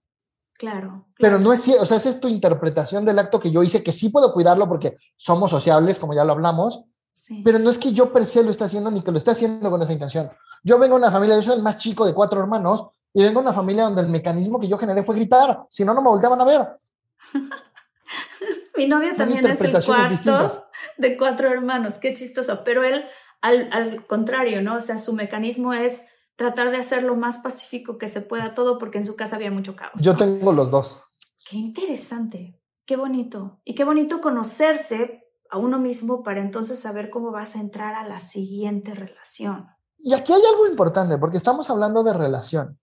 Claro. Pero claro. no es cierto, o sea, esa es tu interpretación del acto que yo hice, que sí puedo cuidarlo porque somos sociables, como ya lo hablamos, Sí. pero no es que yo per se lo esté haciendo ni que lo esté haciendo con esa intención. Yo vengo de una familia, yo soy el más chico de cuatro hermanos, y vengo de una familia donde el mecanismo que yo generé fue gritar, si no, no me volteaban a ver. Mi novio Son también es el cuarto distintas. de cuatro hermanos, qué chistoso. Pero él, al, al contrario, ¿no? O sea, su mecanismo es tratar de hacer lo más pacífico que se pueda todo porque en su casa había mucho caos. Yo tengo los dos. Qué interesante, qué bonito. Y qué bonito conocerse a uno mismo para entonces saber cómo vas a entrar a la siguiente relación. Y aquí hay algo importante, porque estamos hablando de relación.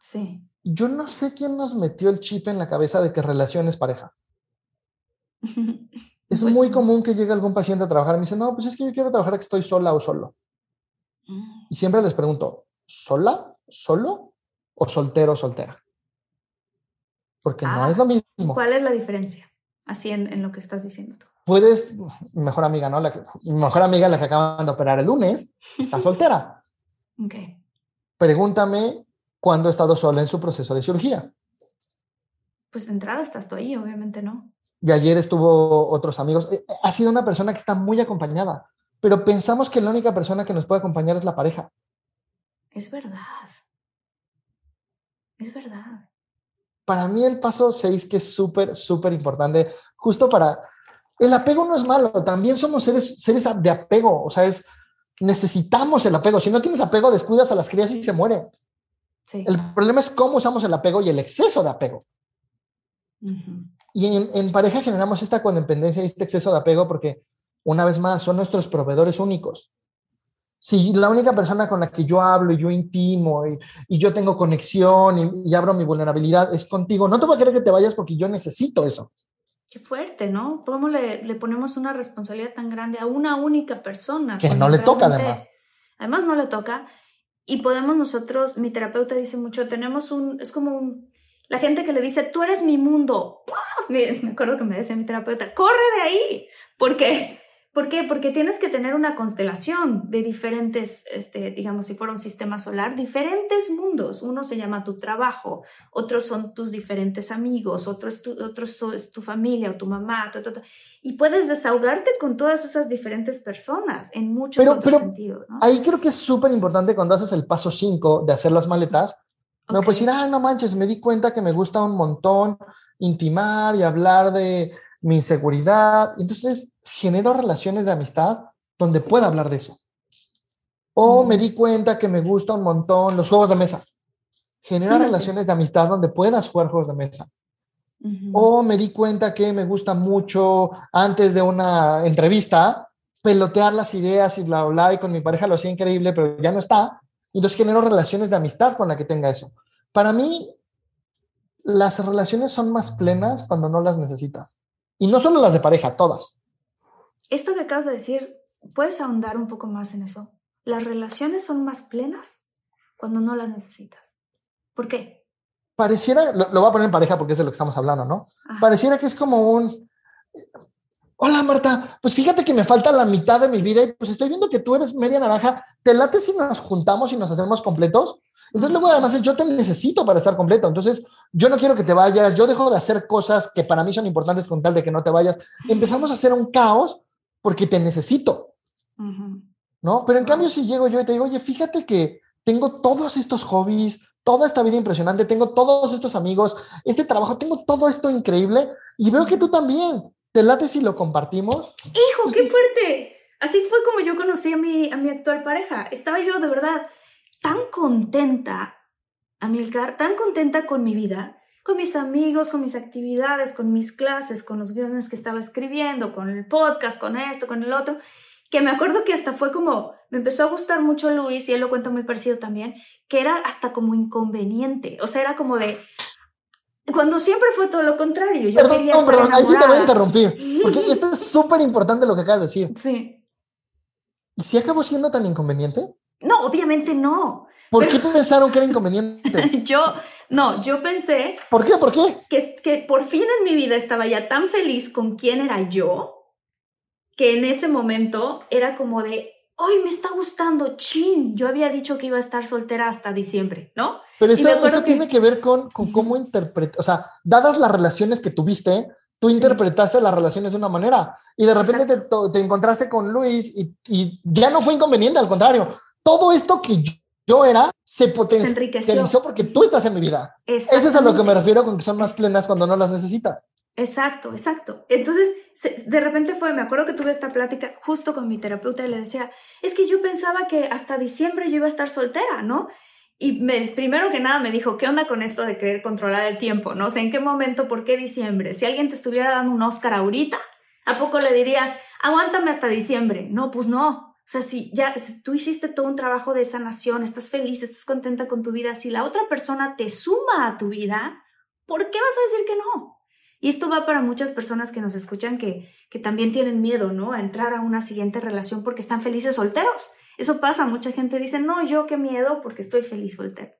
Sí. Yo no sé quién nos metió el chip en la cabeza de que relación es pareja. Es Pues, muy común que llegue algún paciente a trabajar y me dice, no, pues es que yo quiero trabajar que estoy sola o solo. mm, Y siempre les pregunto, ¿sola, solo o soltero o soltera? Porque no Ah, es lo mismo. ¿Cuál es la diferencia? Así en, en lo que estás diciendo tú. Puedes, mejor amiga, ¿no? La que, mejor amiga, la que acaban de operar el lunes, está soltera. Ok. Pregúntame cuándo ha estado sola en su proceso de cirugía. Pues de entrada estás tú ahí, obviamente no. Y ayer estuvo otros amigos. Eh, Ha sido una persona que está muy acompañada, pero pensamos que la única persona que nos puede acompañar es la pareja. Es verdad. Es verdad. Para mí el paso 6, que es súper, súper importante, justo para... El apego no es malo, también somos seres, seres de apego, o sea, es... Necesitamos el apego. Si no tienes apego, descuidas a las crías y se mueren. Sí. El problema es cómo usamos el apego y el exceso de apego. Y en, en pareja generamos esta codependencia y este exceso de apego porque, una vez más, son nuestros proveedores únicos. Si la única persona con la que yo hablo y yo intimo y, y yo tengo conexión y, y abro mi vulnerabilidad es contigo, no te voy a querer que te vayas porque yo necesito eso. Qué fuerte, ¿no? ¿Cómo le, le ponemos una responsabilidad tan grande a una única persona? Que no le toca, además. Además no le toca. Y podemos nosotros, mi terapeuta dice mucho, tenemos un, es como un, la gente que le dice, tú eres mi mundo. Me, me acuerdo que me decía mi terapeuta, corre de ahí. ¿Por qué? ¿Por qué? Porque tienes que tener una constelación de diferentes, este, digamos, si fuera un sistema solar, diferentes mundos. Uno se llama tu trabajo, otros son tus diferentes amigos, otro es tu, otro so- es tu familia o tu mamá, ta, ta, ta. y puedes desahogarte con todas esas diferentes personas en muchos Pero- otros pero sentidos. ¿no? Ahí creo que es súper importante cuando haces el paso 5 de hacer las maletas. No, Ok. pues decir, ah, no manches, me di cuenta que me gusta un montón intimar y hablar de mi inseguridad. Entonces, genero relaciones de amistad donde pueda hablar de eso. O me di cuenta que me gusta un montón los juegos de mesa. Genera Sí. relaciones de amistad donde puedas jugar juegos de mesa. O me di cuenta que me gusta mucho antes de una entrevista pelotear las ideas y bla, bla, bla, y con mi pareja lo hacía increíble, pero ya no está. Y entonces genero relaciones de amistad con la que tenga eso. Para mí, las relaciones son más plenas cuando no las necesitas. Y no solo las de pareja, todas. Esto que acabas de decir, ¿puedes ahondar un poco más en eso? Las relaciones son más plenas cuando no las necesitas. ¿Por qué? Pareciera, lo, lo voy a poner en pareja porque es de lo que estamos hablando, ¿no? Ajá. Pareciera que es como un... Hola Marta, pues fíjate que me falta la mitad de mi vida y pues estoy viendo que tú eres media naranja. ¿Te late si nos juntamos y nos hacemos completos? Entonces luego además es, yo te necesito para estar completo. Entonces yo no quiero que te vayas, yo dejo de hacer cosas que para mí son importantes con tal de que no te vayas. Empezamos a hacer un caos porque te necesito. ¿no? Pero en cambio si llego yo y te digo, oye, fíjate que tengo todos estos hobbies, toda esta vida impresionante, tengo todos estos amigos, este trabajo, tengo todo esto increíble y veo que tú también. ¿Te late si lo compartimos? ¡Hijo, Pues qué fuerte! Así fue como yo conocí a mi, a mi actual pareja. Estaba yo de verdad tan contenta, Amilcar, tan contenta con mi vida, con mis amigos, con mis actividades, con mis clases, con los guiones que estaba escribiendo, con el podcast, con esto, con el otro, que me acuerdo que hasta fue como, me empezó a gustar mucho Luis, y él lo cuenta muy parecido también, que era hasta como inconveniente, o sea, era como de, cuando siempre fue todo lo contrario, yo Perdón, quería no, estar perdón, ahí sí te voy a interrumpir, porque esto es súper importante lo que acabas de decir. Sí. ¿Y si acabó siendo tan inconveniente? No, obviamente no. ¿Por Pero- qué pensaron que era inconveniente? Yo, no, yo pensé ¿Por qué? ¿Por qué? que, que por fin en mi vida estaba ya tan feliz con quién era yo, que en ese momento era como de, ¡ay, me está gustando! ¡Chin! Yo había dicho que iba a estar soltera hasta diciembre, ¿no? Pero eso, eso tiene que ver con, con cómo interpretar, o sea, dadas las relaciones que tuviste, tú interpretaste las relaciones de una manera y de repente te, te, encontraste con Luis y, y, ya no fue inconveniente, al contrario, todo esto que yo, era se potencializó porque tú estás en mi vida. Eso es a lo que me refiero con que son más plenas cuando no las necesitas. Exacto, exacto. Entonces, de repente fue, me acuerdo que tuve esta plática justo con mi terapeuta y le decía, es que yo pensaba que hasta diciembre yo iba a estar soltera, ¿no? Y me, primero que nada me dijo, ¿qué onda con esto de querer controlar el tiempo? ¿No? Sea, ¿en qué momento? ¿Por qué diciembre? Si alguien te estuviera dando un Oscar ahorita, ¿a poco le dirías, aguántame hasta diciembre? No, pues no. O sea, si ya si tú hiciste todo un trabajo de sanación, estás feliz, estás contenta con tu vida, si la otra persona te suma a tu vida, ¿por qué vas a decir que no? Y esto va para muchas personas que nos escuchan que, que también tienen miedo, ¿no? A entrar a una siguiente relación porque están felices solteros. Eso pasa, mucha gente dice, no, yo qué miedo porque estoy feliz soltero.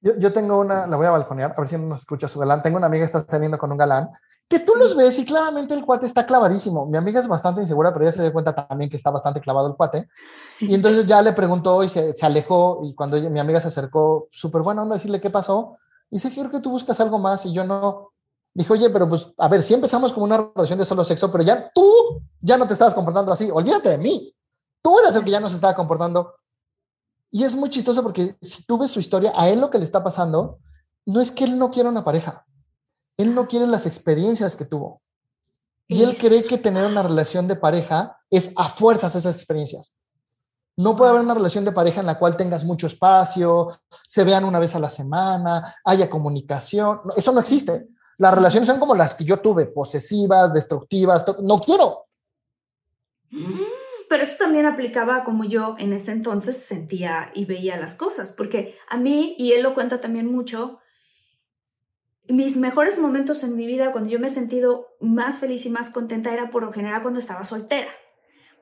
Yo, yo tengo una, la voy a balconear, a ver si no nos escucha su galán. Tengo una amiga que está saliendo con un galán que tú los ves y claramente el cuate está clavadísimo. Mi amiga es bastante insegura, pero ella se dio cuenta también que está bastante clavado el cuate. Y entonces ya le preguntó y se, se alejó. Y cuando mi amiga se acercó, súper buena onda, decirle qué pasó. Y dice, quiero que tú buscas algo más. Y yo no, Dijo, oye, pero pues, a ver, si empezamos como una relación de solo sexo, pero ya tú ya no te estabas comportando así, olvídate de mí. Tú eras el que ya no se estaba comportando. Y es muy chistoso porque si tú ves su historia, a él lo que le está pasando no es que él no quiera una pareja, él no quiere las experiencias que tuvo. Y él cree que tener una relación de pareja es a fuerzas esas experiencias. No puede haber una relación de pareja en la cual tengas mucho espacio, se vean una vez a la semana, haya comunicación. Eso no existe. Las relaciones son como las que yo tuve, posesivas, destructivas, no quiero. Mm, pero eso también aplicaba como yo en ese entonces sentía y veía las cosas, porque a mí, y él lo cuenta también mucho, mis mejores momentos en mi vida, cuando yo me he sentido más feliz y más contenta, era por lo general cuando estaba soltera.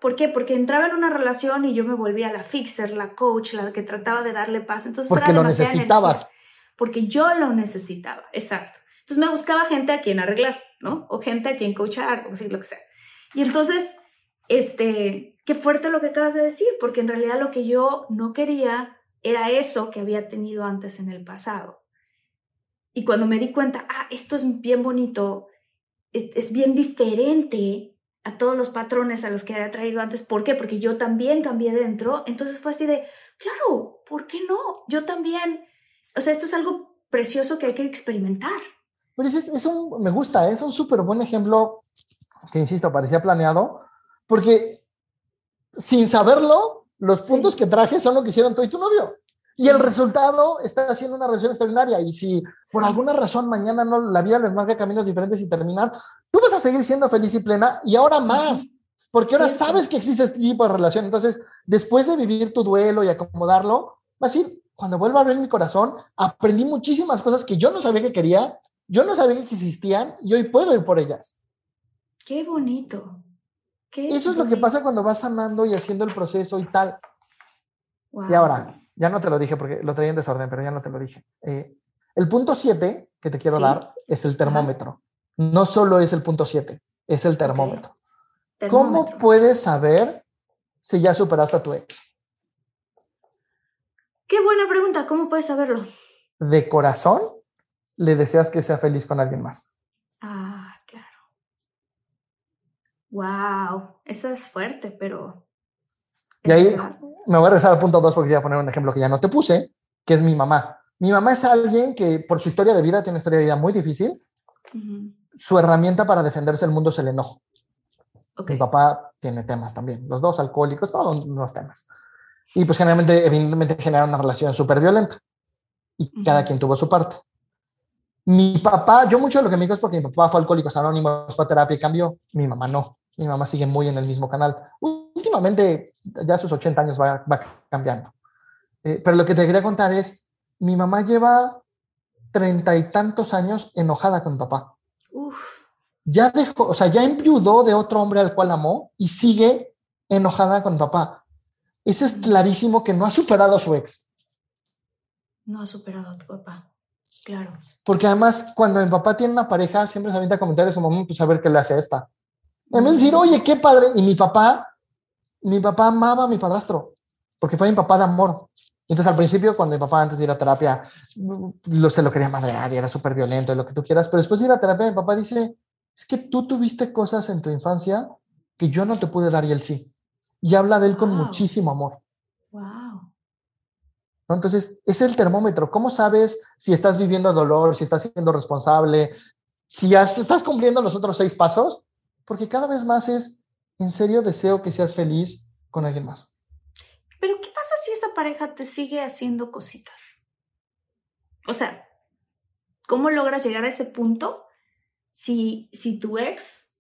¿Por qué? Porque entraba en una relación y yo me volvía la fixer, la coach, la que trataba de darle paz. Entonces porque lo necesitabas. porque yo lo necesitaba, exacto. Entonces me buscaba gente a quien arreglar, ¿no? O gente a quien coachar, o lo que sea. Y entonces, este, qué fuerte lo que acabas de decir, porque en realidad lo que yo no quería era eso que había tenido antes en el pasado. Y cuando me di cuenta, ah, esto es bien bonito, es, bien diferente a todos los patrones a los que había traído antes. ¿Por qué? Porque yo también cambié dentro. Entonces fue así de, claro, ¿por qué no? Yo también. O sea, esto es algo precioso que hay que experimentar. Pero es, es un, me gusta, es un súper buen ejemplo que, insisto, parecía planeado, porque sin saberlo, los puntos que traje son lo que hicieron tú y tu novio. Y el resultado está haciendo una relación extraordinaria. Y si por alguna razón mañana no, la vida les marca caminos diferentes y terminan, tú vas a seguir siendo feliz y plena y ahora más, porque ahora sabes que existe este tipo de relación. Entonces, después de vivir tu duelo y acomodarlo, vas a decir, cuando vuelva a abrir mi corazón, aprendí muchísimas cosas que yo no sabía que quería yo no sabía que existían y hoy puedo ir por ellas. Qué bonito. Eso es lo que pasa cuando vas sanando y haciendo el proceso y tal. Y ahora, ya no te lo dije porque lo traía en desorden, pero ya no te lo dije. Eh, el punto 7 que te quiero dar es el termómetro. No solo es el punto 7, es el termómetro. ¿Cómo puedes saber si ya superaste a tu ex? Qué buena pregunta. ¿Cómo puedes saberlo? De corazón le deseas que sea feliz con alguien más. Ah, claro. Wow, eso es fuerte, pero... Y ahí me voy a regresar al punto dos porque voy a poner un ejemplo que ya no te puse, que es mi mamá. Mi mamá es alguien que por su historia de vida tiene una historia de vida muy difícil. Su herramienta para defenderse del mundo es el enojo. Mi papá tiene temas también, los dos alcohólicos, todos los temas. Y pues generalmente, evidentemente, genera una relación súper violenta. Y cada quien tuvo su parte. Mi papá, yo mucho de lo que me digo es porque mi papá fue alcohólico anónimo, fue a terapia y cambió. Mi mamá no. Mi mamá sigue muy en el mismo canal. Últimamente, ya a sus 80 años va, cambiando. Eh, pero lo que te quería contar es, mi mamá lleva treinta y tantos años enojada con papá. Ya dejó, o sea, ya enviudó de otro hombre al cual amó y sigue enojada con papá. Ese es clarísimo que no ha superado a su ex. No ha superado a tu papá. Claro. Porque además, cuando mi papá tiene una pareja, siempre se avienta comentarios a su mamá, pues a ver qué le hace a esta. En vez de decir, oye, qué padre. Y mi papá, mi papá amaba a mi padrastro, porque fue mi papá de amor. Entonces al principio, cuando mi papá antes de ir a terapia, lo, se lo quería madrear y era súper violento y lo que tú quieras, pero después de ir a terapia, mi papá dice, es que tú tuviste cosas en tu infancia que yo no te pude dar y él sí. Y habla de él con muchísimo amor. Wow. Entonces, es el termómetro. ¿Cómo sabes si estás viviendo dolor, si estás siendo responsable, si estás cumpliendo los otros seis pasos? Porque cada vez más es, en serio deseo que seas feliz con alguien más. Pero ¿qué pasa si esa pareja te sigue haciendo cositas? O sea, ¿cómo logras llegar a ese punto si, si tu ex,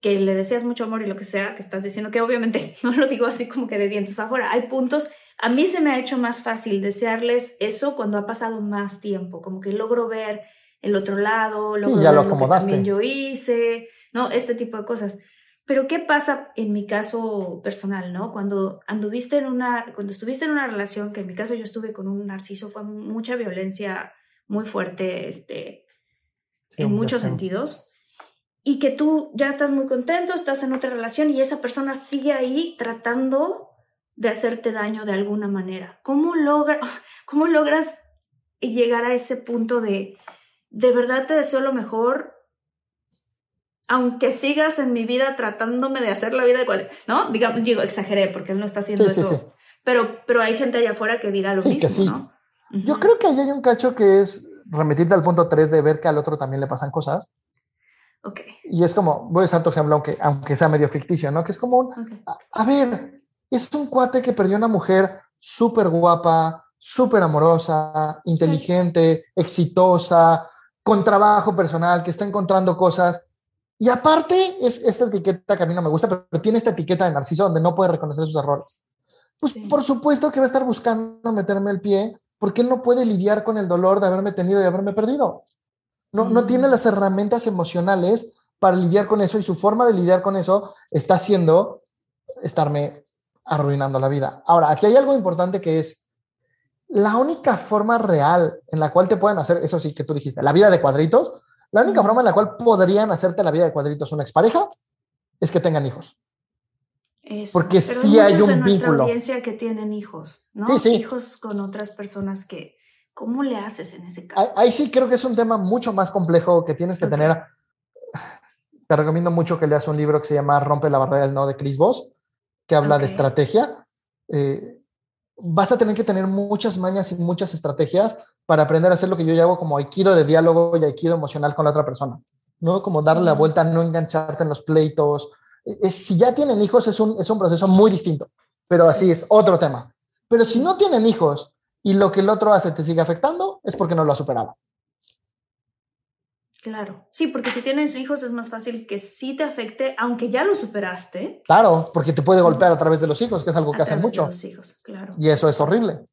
que le deseas mucho amor y lo que sea, que estás diciendo que obviamente no lo digo así como que de dientes para afuera, hay puntos, a mí se me ha hecho más fácil desearles eso cuando ha pasado más tiempo, como que logro ver el otro lado, logro sí, ya ver lo, lo que también yo hice, ¿no? Este tipo de cosas. Pero ¿qué pasa en mi caso personal, no? Cuando anduviste en una, cuando estuviste en una relación, que en mi caso yo estuve con un narciso, fue mucha violencia muy fuerte, este, Sí, en muchos sentidos, y que tú ya estás muy contento, estás en otra relación y esa persona sigue ahí tratando de hacerte daño de alguna manera. ¿Cómo, logra, cómo logras llegar a ese punto de, de verdad te deseo lo mejor, aunque sigas en mi vida tratándome de hacer la vida de ¿no? Digamos, digo, exageré porque él no está haciendo Sí, sí, eso. sí. Pero, pero hay gente allá afuera que dirá lo Sí, mismo, que sí. ¿no? Yo creo que ahí hay un cacho que es remitirte al punto 3 de ver que al otro también le pasan cosas. Ok. Y es como, voy a usar tu ejemplo, aunque, aunque sea medio ficticio, ¿no? Que es como un, ok. a, a ver, es un cuate que perdió una mujer súper guapa, súper amorosa, inteligente, exitosa, con trabajo personal, que está encontrando cosas. Y aparte, es esta etiqueta que a mí no me gusta, pero, tiene esta etiqueta de narciso donde no puede reconocer sus errores. Pues Sí. por supuesto que va a estar buscando meterme el pie, porque él no puede lidiar con el dolor de haberme tenido y haberme perdido. No, no Mm. tiene las herramientas emocionales para lidiar con eso y su forma de lidiar con eso está siendo estarme arruinando la vida. Ahora, aquí hay algo importante que es la única forma real en la cual te pueden hacer, eso sí que tú dijiste, la vida de cuadritos, la única forma en la cual podrían hacerte la vida de cuadritos una expareja es que tengan hijos. Eso. Porque Pero sí hay un de vínculo. audiencia que tienen hijos, ¿no? Sí, sí. Hijos con otras personas que, ¿cómo le haces en ese Ahí, caso? ahí sí creo que es un tema mucho más complejo que tienes que Ok. tener. Te recomiendo mucho que leas un libro que se llama Rompe la barrera del no de Chris Voss, que habla de estrategia. Eh, vas a tener que tener muchas mañas y muchas estrategias para aprender a hacer lo que yo llamo como aikido de diálogo y aikido emocional con la otra persona, ¿no? Como darle la vuelta, no engancharte en los pleitos. Es- si ya tienen hijos es un, es un proceso muy distinto, pero Sí. así es otro tema. Pero si no tienen hijos y lo que el otro hace te sigue afectando, es porque no lo ha superado. Claro. Sí, porque si tienes hijos es más fácil que sí te afecte, aunque ya lo superaste. Claro, porque te puede golpear a través de los hijos, que es algo a que hacen través de mucho. los hijos, claro. Y eso es horrible.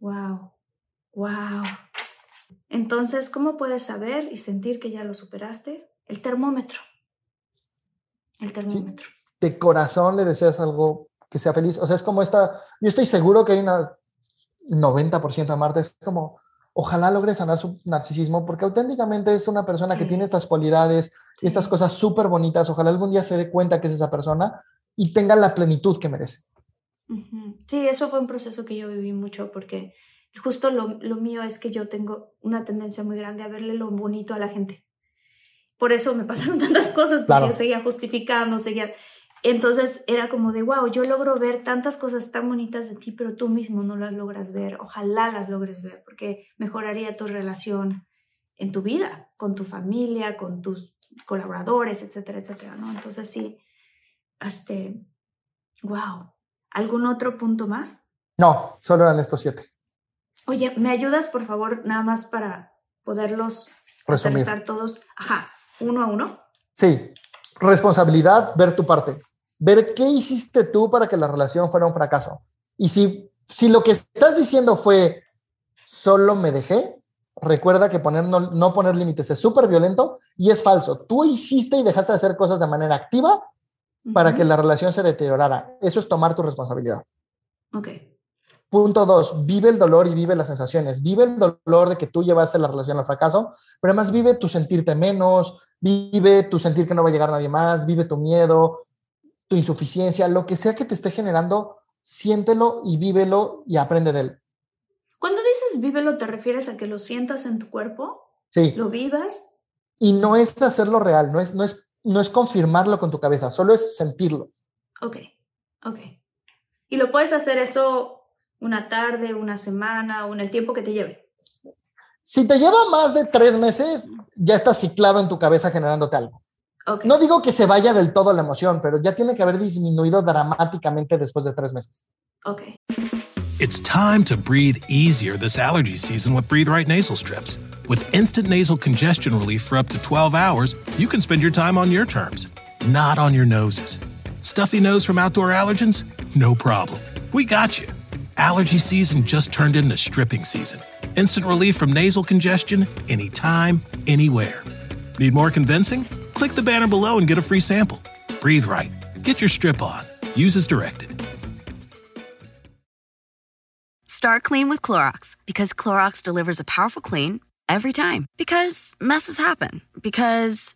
Wow. Wow. Entonces, ¿cómo puedes saber y sentir que ya lo superaste? El termómetro. El termómetro. De corazón le deseas algo que sea feliz. O sea, es como esta. Yo estoy seguro que hay una 90% de Marta. Es como, ojalá logre sanar su narcisismo, porque auténticamente es una persona que Sí. tiene estas cualidades y estas Sí. cosas súper bonitas. Ojalá algún día se dé cuenta que es esa persona y tenga la plenitud que merece. Sí, eso fue un proceso que yo viví mucho porque justo lo, lo mío es que yo tengo una tendencia muy grande a verle lo bonito a la gente. Por eso me pasaron tantas cosas, porque Claro. yo seguía justificando, seguía... Entonces era como de, wow, yo logro ver tantas cosas tan bonitas de ti, pero tú mismo no las logras ver. Ojalá las logres ver, porque mejoraría tu relación en tu vida, con tu familia, con tus colaboradores, etcétera, etcétera, ¿no? Entonces sí, este, wow. ¿Algún otro punto más? No, solo eran estos siete. Oye, ¿me ayudas, por favor, nada más para poderlos Resumir. todos? Ajá, uno a uno. Sí, responsabilidad, ver tu parte, ver qué hiciste tú para que la relación fuera un fracaso. Y si, si lo que estás diciendo fue solo me dejé, recuerda que poner, no, no poner límites es súper violento y es falso. Tú hiciste y dejaste de hacer cosas de manera activa para que la relación se deteriorara. Eso es tomar tu responsabilidad. Ok, Punto dos, vive el dolor y vive las sensaciones. Vive el dolor de que tú llevaste la relación al fracaso, pero además vive tu sentirte menos, vive tu sentir que no va a llegar nadie más, vive tu miedo, tu insuficiencia, lo que sea que te esté generando siéntelo y vívelo y aprende de él. Cuando dices vívelo, ¿te refieres a que lo sientas en tu cuerpo? Sí. ¿Lo vivas? Y no es hacerlo real, no es, no es, no es confirmarlo con tu cabeza, solo es sentirlo. Ok, ok. Y lo puedes hacer eso una tarde, una semana o en el tiempo que te lleve. Si te lleva más de tres meses, ya está ciclado en tu cabeza generándote algo. Okay. No digo que se vaya del todo la emoción, pero ya tiene que haber disminuido dramáticamente después de tres meses. Ok. It's time to breathe easier this allergy season with Breathe Right nasal strips. With instant nasal congestion relief for up to 12 hours, you can spend your time on your terms, not on your noses. Stuffy nose from outdoor allergens? No problem. We got you. Allergy season just turned into stripping season. Instant relief from nasal congestion anytime, anywhere. Need more convincing? Click the banner below and get a free sample. Breathe right. Get your strip on. Use as directed. Start clean with Clorox because Clorox delivers a powerful clean every time. Because messes happen. Because.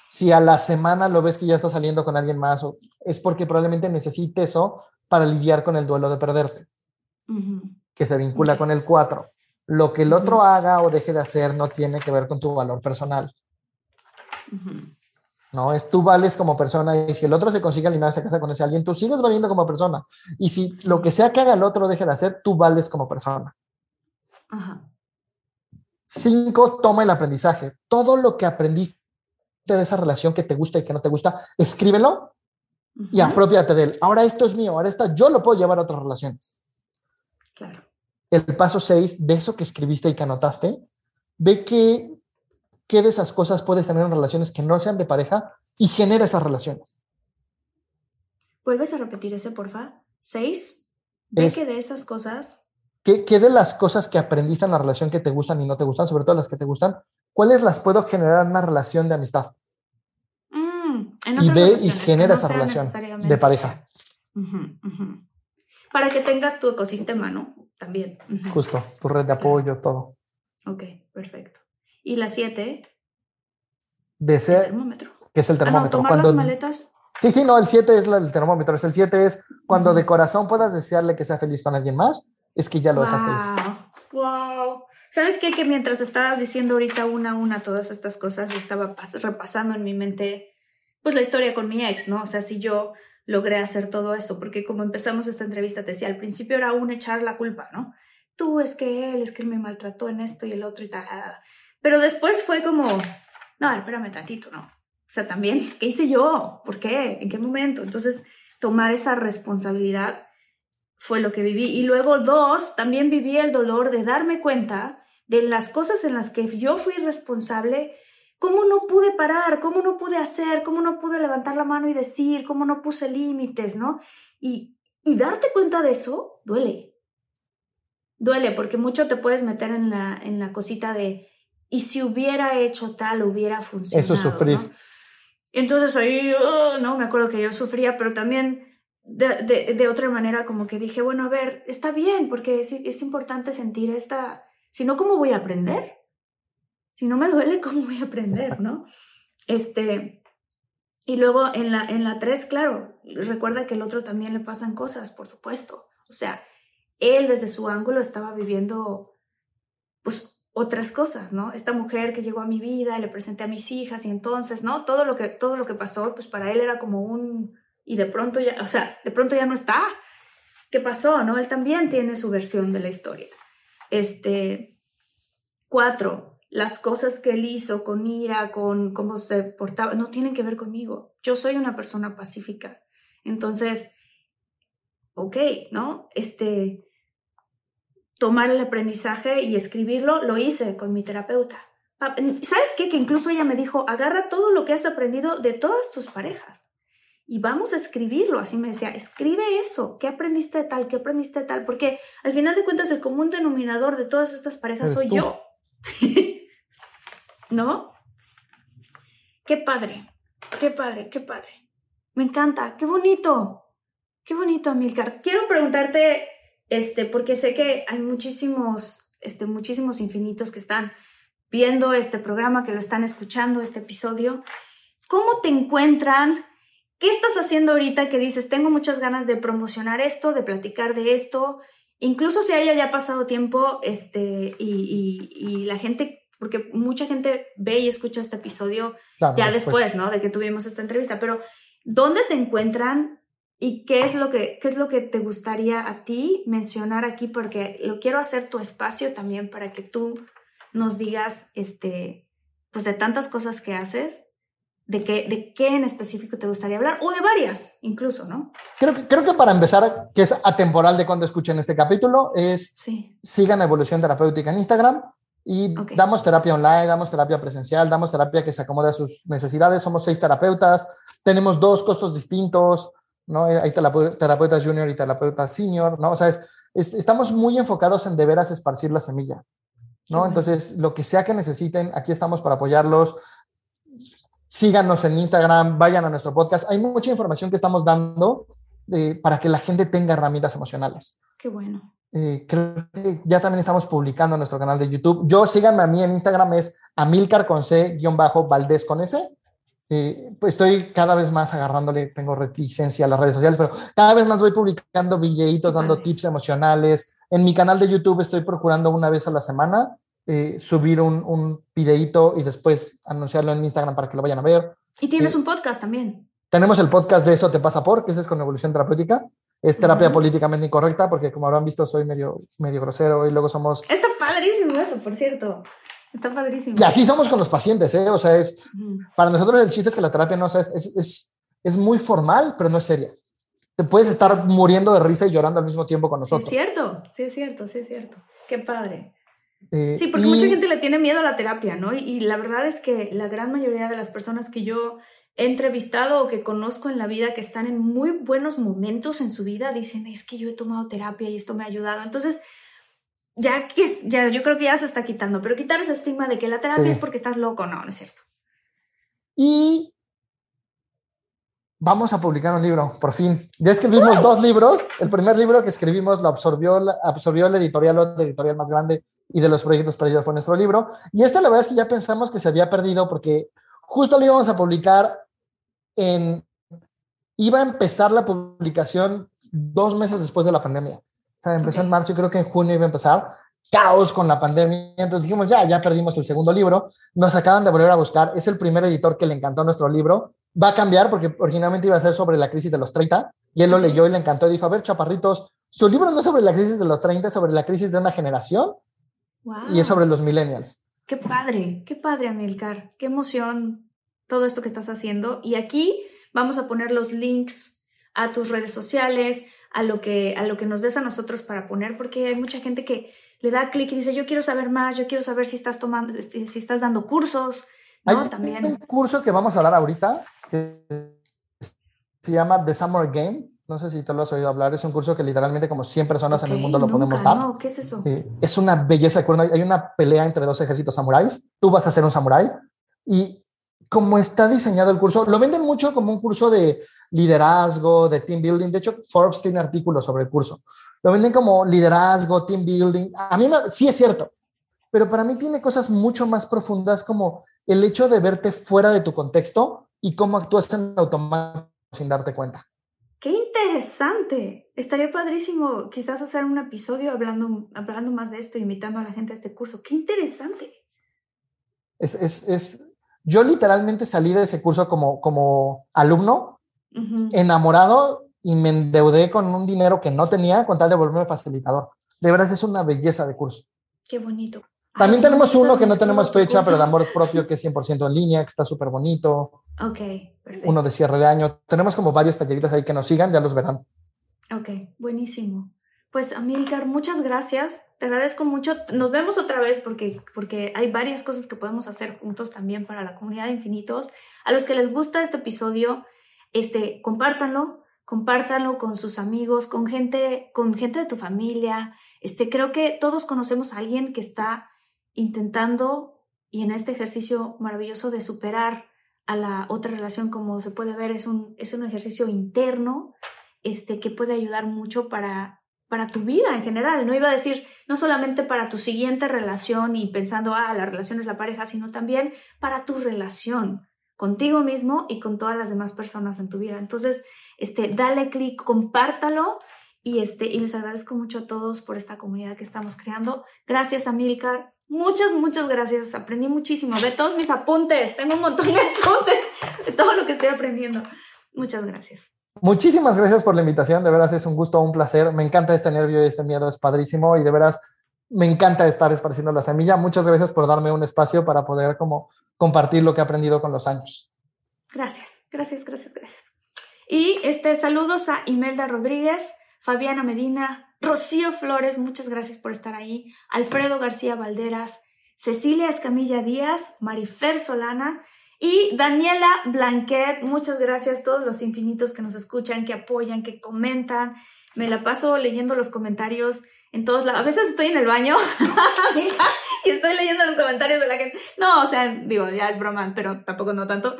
Si a la semana lo ves que ya está saliendo con alguien más, o es porque probablemente necesite eso para lidiar con el duelo de perderte, Uh -huh. que se vincula con el cuatro. Lo que el otro haga o deje de hacer no tiene que ver con tu valor personal. Uh -huh. No, es tú vales como persona y si el otro se consigue alinear, se casa con ese alguien, tú sigues valiendo como persona. Y si lo que sea que haga el otro deje de hacer, tú vales como persona. Ajá. Cinco, toma el aprendizaje. Todo lo que aprendiste de esa relación que te gusta y que no te gusta, escríbelo y apropiate de él. Ahora esto es mío, ahora esta yo lo puedo llevar a otras relaciones. Claro. El paso seis, de eso que escribiste y que anotaste, ve que, de esas cosas puedes tener en relaciones que no sean de pareja y genera esas relaciones. ¿Vuelves a repetir ese, porfa? Seis. Ve Es- que de esas cosas. ¿Qué, qué de las cosas que aprendiste en la relación que te gustan y no te gustan, sobre todo las que te gustan, cuáles las puedo generar en una relación de amistad? En Y ve y genera no esa relación de pareja. Para que tengas tu ecosistema, ¿no? También. Justo, tu red de apoyo, todo. Ok, perfecto. Y la siete, De el termómetro. que es el Ah, no, termómetro. cuando, las maletas. Sí, sí, no, el 7 es el termómetro, es el 7 es cuando de corazón puedas desearle que sea feliz con alguien más, es que ya lo dejaste ir. Wow, wow. ¿Sabes qué? Que mientras estabas diciendo ahorita una a una todas estas cosas, yo estaba pas- repasando en mi mente, pues la historia con mi ex, ¿no? O sea, si yo logré hacer todo eso, porque como empezamos esta entrevista, te decía, al principio era un echar la culpa, ¿no? Tú es que él, es que me maltrató en esto y el otro y tal. Pero después fue como, no, espérame tantito, ¿no? O sea, también, ¿qué hice yo? ¿Por qué? ¿En qué momento? Entonces, tomar esa responsabilidad fue lo que viví. Y luego, dos, también viví el dolor de darme cuenta de las cosas en las que yo fui responsable, cómo no pude parar, cómo no pude hacer, cómo no pude levantar la mano y decir, cómo no puse límites, ¿no? Y, y darte cuenta de eso duele. Duele porque mucho te puedes meter en la, en la cosita de, y si hubiera hecho tal, hubiera funcionado. Eso es sufrir. ¿no? Entonces ahí, oh, no, me acuerdo que yo sufría, pero también de, de, de, otra manera como que dije, bueno, a ver, está bien, porque es, es, importante sentir esta, si no, ¿cómo voy a aprender? Si no me duele, ¿cómo voy a aprender, Exacto. no? Este, y luego en la, en la 3, claro, recuerda que el otro también le pasan cosas, por supuesto. O sea, él desde su ángulo estaba viviendo, pues, otras cosas, ¿no? Esta mujer que llegó a mi vida, le presenté a mis hijas y entonces, ¿no? Todo lo que, todo lo que pasó, pues para él era como un, y de pronto ya, o sea, de pronto ya no está. ¿Qué pasó? ¿No? Él también tiene su versión de la historia. Este, cuatro, las cosas que él hizo con ira, con cómo se portaba, no tienen que ver conmigo. Yo soy una persona pacífica. Entonces, ok, ¿no? Este, tomar el aprendizaje y escribirlo, lo hice con mi terapeuta. ¿Sabes qué? Que incluso ella me dijo, agarra todo lo que has aprendido de todas tus parejas y vamos a escribirlo. Así me decía, escribe eso, ¿qué aprendiste de tal? ¿Qué aprendiste de tal? Porque al final de cuentas el común denominador de todas estas parejas soy yo. ¿No? Qué padre, qué padre, qué padre. Me encanta, qué bonito, qué bonito, Amilcar. Quiero preguntarte, este, porque sé que hay muchísimos, este, muchísimos infinitos que están viendo este programa, que lo están escuchando, este episodio. ¿Cómo te encuentran? ¿Qué estás haciendo ahorita que dices, tengo muchas ganas de promocionar esto, de platicar de esto? Incluso si haya ya pasado tiempo, este, y la gente porque mucha gente ve y escucha este episodio ya después, ¿no? De que tuvimos esta entrevista, pero ¿dónde te encuentran y qué es lo que qué es lo que te gustaría a ti mencionar aquí porque lo quiero hacer tu espacio también para que tú nos digas este pues de tantas cosas que haces de qué, de qué en específico te gustaría hablar, o de varias incluso, ¿no? Creo que, creo que para empezar, que es atemporal de cuando escuchen este capítulo, es sí. sigan Evolución Terapéutica en Instagram, y damos terapia online, damos terapia presencial, damos terapia que se acomode a sus necesidades. Somos seis terapeutas, tenemos dos costos distintos, ¿no? Hay terapeutas junior y terapeutas senior, ¿no? O sea, es, estamos muy enfocados en de veras esparcir la semilla, ¿no? Entonces, lo que sea que necesiten, aquí estamos para apoyarlos. Síganos en Instagram, vayan a nuestro podcast. Hay mucha información que estamos dando eh, para que la gente tenga herramientas emocionales. Qué bueno. Eh, creo que ya también estamos publicando en nuestro canal de YouTube. Yo síganme a mí en Instagram, es Amilcar con C, guion bajo, Valdés con S. Eh, pues estoy cada vez más agarrándole, tengo reticencia a las redes sociales, pero cada vez más voy publicando videitos, dando tips emocionales. En mi canal de YouTube estoy procurando una vez a la semana eh, subir un, un videito y después anunciarlo en Instagram para que lo vayan a ver. Y tienes un podcast también. Tenemos el podcast de Eso te pasa por, que ese es con Evolución Terapéutica es terapia políticamente incorrecta, porque como habrán visto, soy medio, medio grosero y luego somos... Está padrísimo eso, por cierto. Está padrísimo. Y así somos con los pacientes, ¿eh? O sea, es... Para nosotros el chiste es que la terapia no es, es, es, muy formal, pero no es seria. Te puedes estar muriendo de risa y llorando al mismo tiempo con nosotros. Sí, es cierto, sí es cierto, sí es cierto. Qué padre. Eh, sí, porque mucha gente le tiene miedo a la terapia, ¿no? y la verdad es que la gran mayoría de las personas que yo he entrevistado o que conozco en la vida que están en muy buenos momentos en su vida, dicen, es que yo he tomado terapia y esto me ha ayudado. Entonces, ya que ya yo creo que ya se está quitando, pero quitar ese estigma de que la terapia es porque estás loco, no, no es cierto. Y vamos a publicar un libro, por fin. Ya escribimos dos libros. El primer libro que escribimos lo absorbió, absorbió la editorial, la editorial más grande y de los proyectos perdidos fue nuestro libro. Y este la verdad es que ya pensamos que se había perdido porque Justo lo íbamos a publicar en... Iba a empezar la publicación dos meses después de la pandemia. O sea, empezó en marzo y creo que en junio iba a empezar. Caos con la pandemia. Entonces dijimos, ya, ya perdimos el segundo libro. Nos acaban de volver a buscar. Es el primer editor que le encantó nuestro libro. Va a cambiar porque originalmente iba a ser sobre la crisis de los 30 y él lo leyó y le encantó y dijo, a ver, chaparritos, su libro no es sobre la crisis de los 30, es sobre la crisis de una generación y es sobre los millennials. Qué padre, qué padre, Amilcar. Qué emoción todo esto que estás haciendo. Y aquí vamos a poner los links a tus redes sociales, a lo que, a lo que nos des a nosotros para poner, porque hay mucha gente que le da clic y dice, yo quiero saber más, yo quiero saber si estás tomando, si, estás dando cursos. ¿no? Hay También. un curso que vamos a dar ahorita que se llama The Summer Game. No sé si te lo has oído hablar. Es un curso que literalmente como 100 personas en el mundo lo podemos dar. No, ¿qué es eso? es una belleza. Hay una pelea entre dos ejércitos samuráis. Tú vas a ser un samurái y como está diseñado el curso, lo venden mucho como un curso de liderazgo, de team building. De hecho, Forbes tiene artículos sobre el curso. Lo venden como liderazgo, team building. A mí sí es cierto, pero para mí tiene cosas mucho más profundas como el hecho de verte fuera de tu contexto y cómo actúas en automático sin darte cuenta. Qué interesante. Estaría padrísimo quizás hacer un episodio hablando, hablando más de esto, invitando a la gente a este curso. Qué interesante. Es, es, es yo literalmente salí de ese curso como, como alumno, enamorado y me endeudé con un dinero que no tenía con tal de volverme facilitador. De verdad es una belleza de curso. Qué bonito. También tenemos uno que no tenemos fecha, pero de amor propio, que es 100% en línea, que está súper bonito. Ok, perfecto. Uno de cierre de año. Tenemos como varios talleritos ahí que nos sigan, ya los verán. Ok, buenísimo. Pues Amilcar, muchas gracias. Te agradezco mucho. Nos vemos otra vez porque, porque hay varias cosas que podemos hacer juntos también para la comunidad de infinitos. A los que les gusta este episodio, este, compártanlo, compártanlo con sus amigos, con gente, con gente de tu familia. Este, creo que todos conocemos a alguien que está intentando y en este ejercicio maravilloso de superar a la otra relación, como se puede ver, es un, es un ejercicio interno este, que puede ayudar mucho para, para tu vida en general. No iba a decir no solamente para tu siguiente relación y pensando, ah, la relación es la pareja, sino también para tu relación contigo mismo y con todas las demás personas en tu vida. Entonces, este, dale clic, compártalo y, este, y les agradezco mucho a todos por esta comunidad que estamos creando. Gracias a Milcar. Muchas, muchas gracias. Aprendí muchísimo. Ve todos mis apuntes. Tengo un montón de apuntes de todo lo que estoy aprendiendo. Muchas gracias. Muchísimas gracias por la invitación. De veras es un gusto, un placer. Me encanta este nervio y este miedo. Es padrísimo. Y de veras me encanta estar esparciendo la semilla. Muchas gracias por darme un espacio para poder como compartir lo que he aprendido con los años. Gracias, gracias, gracias, gracias. Y este, saludos a Imelda Rodríguez, Fabiana Medina, Rocío Flores, muchas gracias por estar ahí, Alfredo García Valderas, Cecilia Escamilla Díaz, Marifer Solana y Daniela Blanquet, muchas gracias a todos los infinitos que nos escuchan, que apoyan, que comentan. Me la paso leyendo los comentarios en todos lados. A veces estoy en el baño y estoy leyendo los comentarios de la gente. No, o sea, digo, ya es broma, pero tampoco no tanto.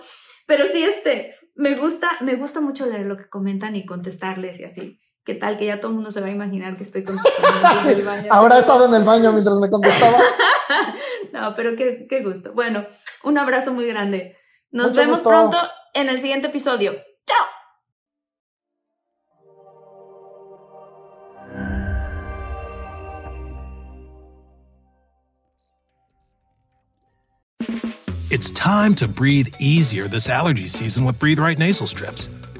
Pero sí, este, me gusta, me gusta mucho leer lo que comentan y contestarles y así. ¿Qué tal? Que ya todo el mundo se va a imaginar que estoy contestando en el baño. Ahora he estado en el baño mientras me contestaba. no, pero qué, qué gusto. Bueno, un abrazo muy grande. Nos vemos pronto en el siguiente episodio. ¡Chao! It's time to breathe easier this allergy season with Breathe Right nasal strips.